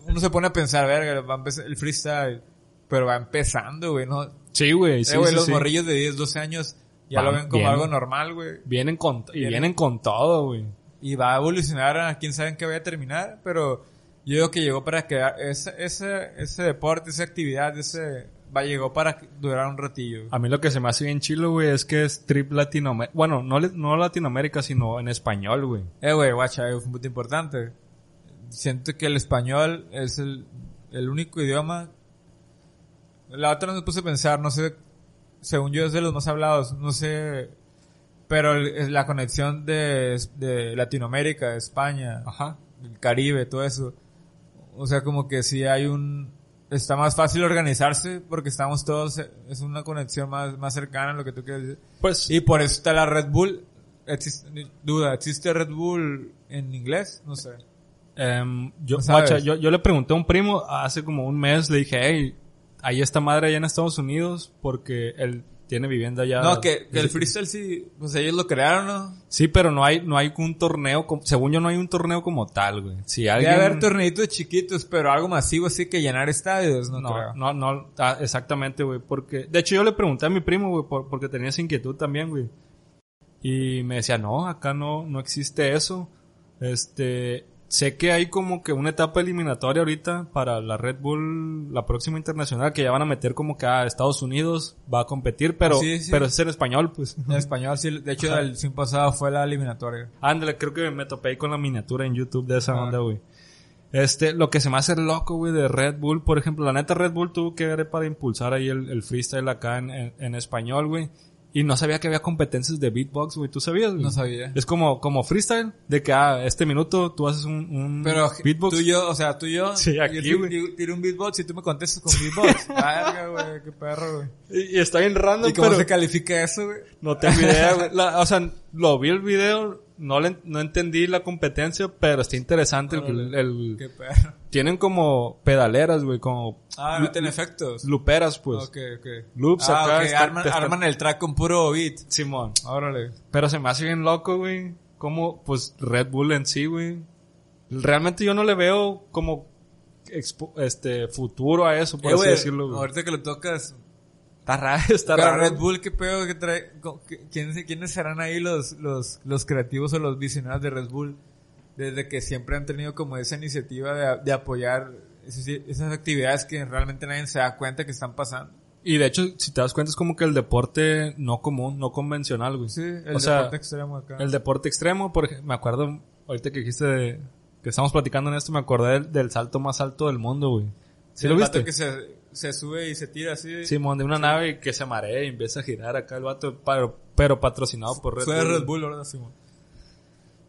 uno se pone a pensar, verga, va a empezar el freestyle, pero va empezando, güey, ¿no? Sí, güey, sí, eh, güey, sí, los sí. morrillos de 10, 12 años ya Van lo ven como algo normal, güey. Vienen con, y Vienen- vienen con todo, güey. Y va a evolucionar a quién sabe en qué vaya a terminar, pero yo digo que llegó para quedar, ese, ese, ese deporte, esa actividad, ese, va, llegó para durar un ratillo. A mí lo que se me hace bien chilo, güey, es que es trip Latinoamérica. Bueno, no, no Latinoamérica, sino en español, güey. Eh, güey, guacha, es un punto importante. Siento que el español es el, el único idioma. La otra me puse a pensar, no sé, según yo es de los más hablados, no sé, pero el- la conexión de, de Latinoamérica, de España, Ajá. el Caribe, todo eso. O sea, como que sí hay un... Está más fácil organizarse porque estamos todos... Es una conexión más, más cercana, lo que tú quieres decir. Pues, Y por eso está la Red Bull. Existe, duda, ¿existe Red Bull en inglés? No sé. em, yo, guacha, yo, yo le pregunté a un primo hace como un mes, le dije, hey, hay esta madre allá en Estados Unidos porque él tiene vivienda allá. no, que, que el freestyle sí, pues ellos lo crearon, ¿no? Sí, pero no hay, no hay un torneo, como- según yo no hay un torneo como tal, güey. Si Debe alguien... haber torneitos chiquitos, pero algo masivo así que llenar estadios, no, No, creo. no, no, ah, exactamente, güey, porque, de hecho yo le pregunté a mi primo, güey, por- porque tenía esa inquietud también, güey. Y me decía, no, acá no, no existe eso. Este, sé que hay como que una etapa eliminatoria ahorita para la Red Bull, la próxima internacional, que ya van a meter como que a Estados Unidos va a competir, pero, Sí, sí. pero es en español, pues. En español sí, de hecho el fin pasado fue la eliminatoria. Ándale, creo que me topé ahí con la miniatura en YouTube de esa onda, güey. Este, lo que se me hace loco, güey, de Red Bull, por ejemplo, la neta Red Bull tuvo que ver para impulsar ahí el, el freestyle acá en, en, en español, güey. Y no sabía que había competencias de beatbox, güey. ¿Tú sabías, güey? No sabía. Es como, como freestyle, de que, ah, este minuto tú haces un, un Pero beatbox. tú y yo, o sea, tú y yo, Sí, aquí, yo güey. tiro- un beatbox y tú me contestas con beatbox. Verga, güey, qué perro, güey. Y, y está bien random, ¿Y cómo pero se califica eso, güey? no tengo idea, güey. La- o sea, lo vi el video, no le, no entendí la competencia, pero está interesante el, Órale. el- Qué perro. Tienen como pedaleras, güey, como Ah, meten efectos. luperas, pues. ok, ok. Loops ah, acá, ok, está- arman, te está- arman el track con puro beat. Simón. Órale. Pero se me hace bien loco, güey. Como, pues, Red Bull en sí, güey. Realmente yo no le veo como, expo- este, futuro a eso, por Eh, así decirlo, güey. ahorita que lo tocas, Está raro, está Pero raro. Red Bull, ¿qué pedo que trae? ¿Quiénes, quiénes serán ahí los, los, los creativos o los visionarios de Red Bull? Desde que siempre han tenido como esa iniciativa de, de apoyar esas, esas actividades que realmente nadie se da cuenta que están pasando. Y de hecho, si te das cuenta, es como que el deporte no común, no convencional, güey. Sí, el O sea, deporte extremo acá. El deporte extremo, por ej- me acuerdo, ahorita que dijiste de- que estamos platicando en esto, me acordé del, del salto más alto del mundo, güey. ¿Sí, el lo vato viste? que se, se sube y se tira así. Simón, de una nave y que se marea y empieza a girar acá el vato, pero, pero patrocinado por Red Fue Bull. Red Bull, ¿verdad, Simón?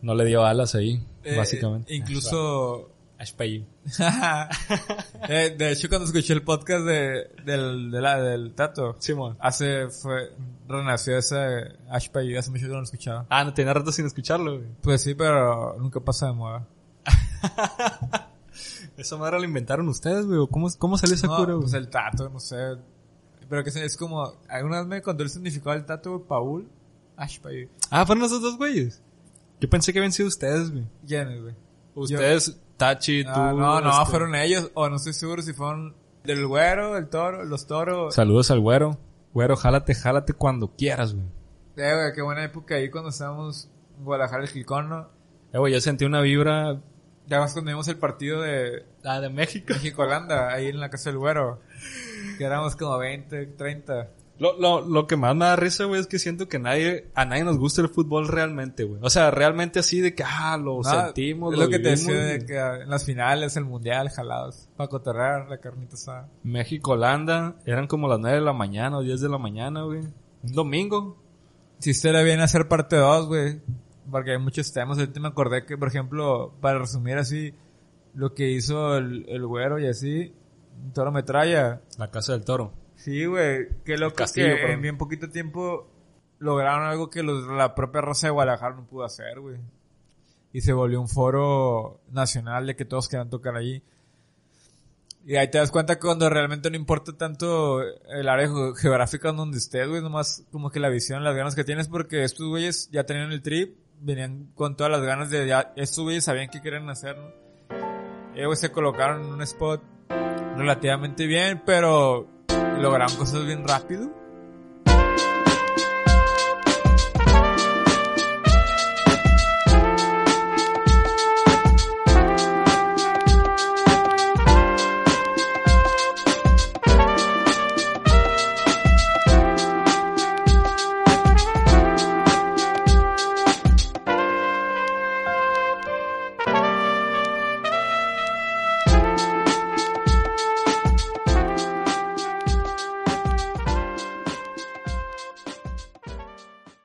No le dio alas ahí, Eh, básicamente. incluso... Ashpay. Eh, de hecho, cuando escuché el podcast de, del, de la, del Tato, Simón. hace, fue, renació ese Ashpay, hace mucho que no lo escuchaba. Ah, no tenía rato sin escucharlo, güey. Pues sí, pero nunca pasa de moda. Esa madre la inventaron ustedes, güey. ¿o ¿Cómo, cómo salió esa no, cura, güey? pues el tato, no sé. Pero que es- es como, alguna vez me contó el significado del tato, Paul. Ashpay. Ah, fueron esos dos güeyes. Yo pensé que habían sido ustedes, güey. ¿Quiénes, güey? Ustedes, Tachi, tú. Ah, no, no, este- fueron ellos. O no estoy seguro si fueron del güero, el toro, los toros. Saludos al güero. Güero, jálate, jálate cuando quieras, güey. Eh, güey, qué buena época ahí cuando estábamos en Guadalajara, el Gilcón, ¿no? Eh, güey, yo sentí una vibra... Ya más cuando vimos el partido de Ah, de México. México-Holanda, ahí en la casa del güero. Que éramos como 20, 30. Lo, lo, lo que más me da risa, güey, es que siento que nadie, a nadie nos gusta el fútbol realmente, güey. O sea, realmente así de que, ah, lo sentimos, es lo, lo que te vivimos, decía de que en las finales, el mundial, jalados. Para cotorrear, la carnita asada. México-Holanda, eran como las 9 de la mañana o 10 de la mañana, güey. Un domingo. Si estaría bien hacer parte 2, güey. Porque hay muchos temas. Ahorita me acordé que, por ejemplo, para resumir así, lo que hizo el, el güero y así, Toro Metralla. La casa del toro. Sí, güey. Qué loco Castillo, que en bien poquito tiempo lograron algo que los- la propia raza de Guadalajara no pudo hacer, güey. Y se volvió un foro nacional de que todos querían tocar allí. Y ahí te das cuenta que cuando realmente no importa tanto el área ge- geográfica donde estés, güey, nomás como que la visión, las ganas que tienes, porque estos güeyes ya tenían el trip, venían con todas las ganas de, ya, estos güeyes sabían qué querían hacer, ¿no? Güey, se colocaron en un spot relativamente bien, pero lograron cosas bien rápido.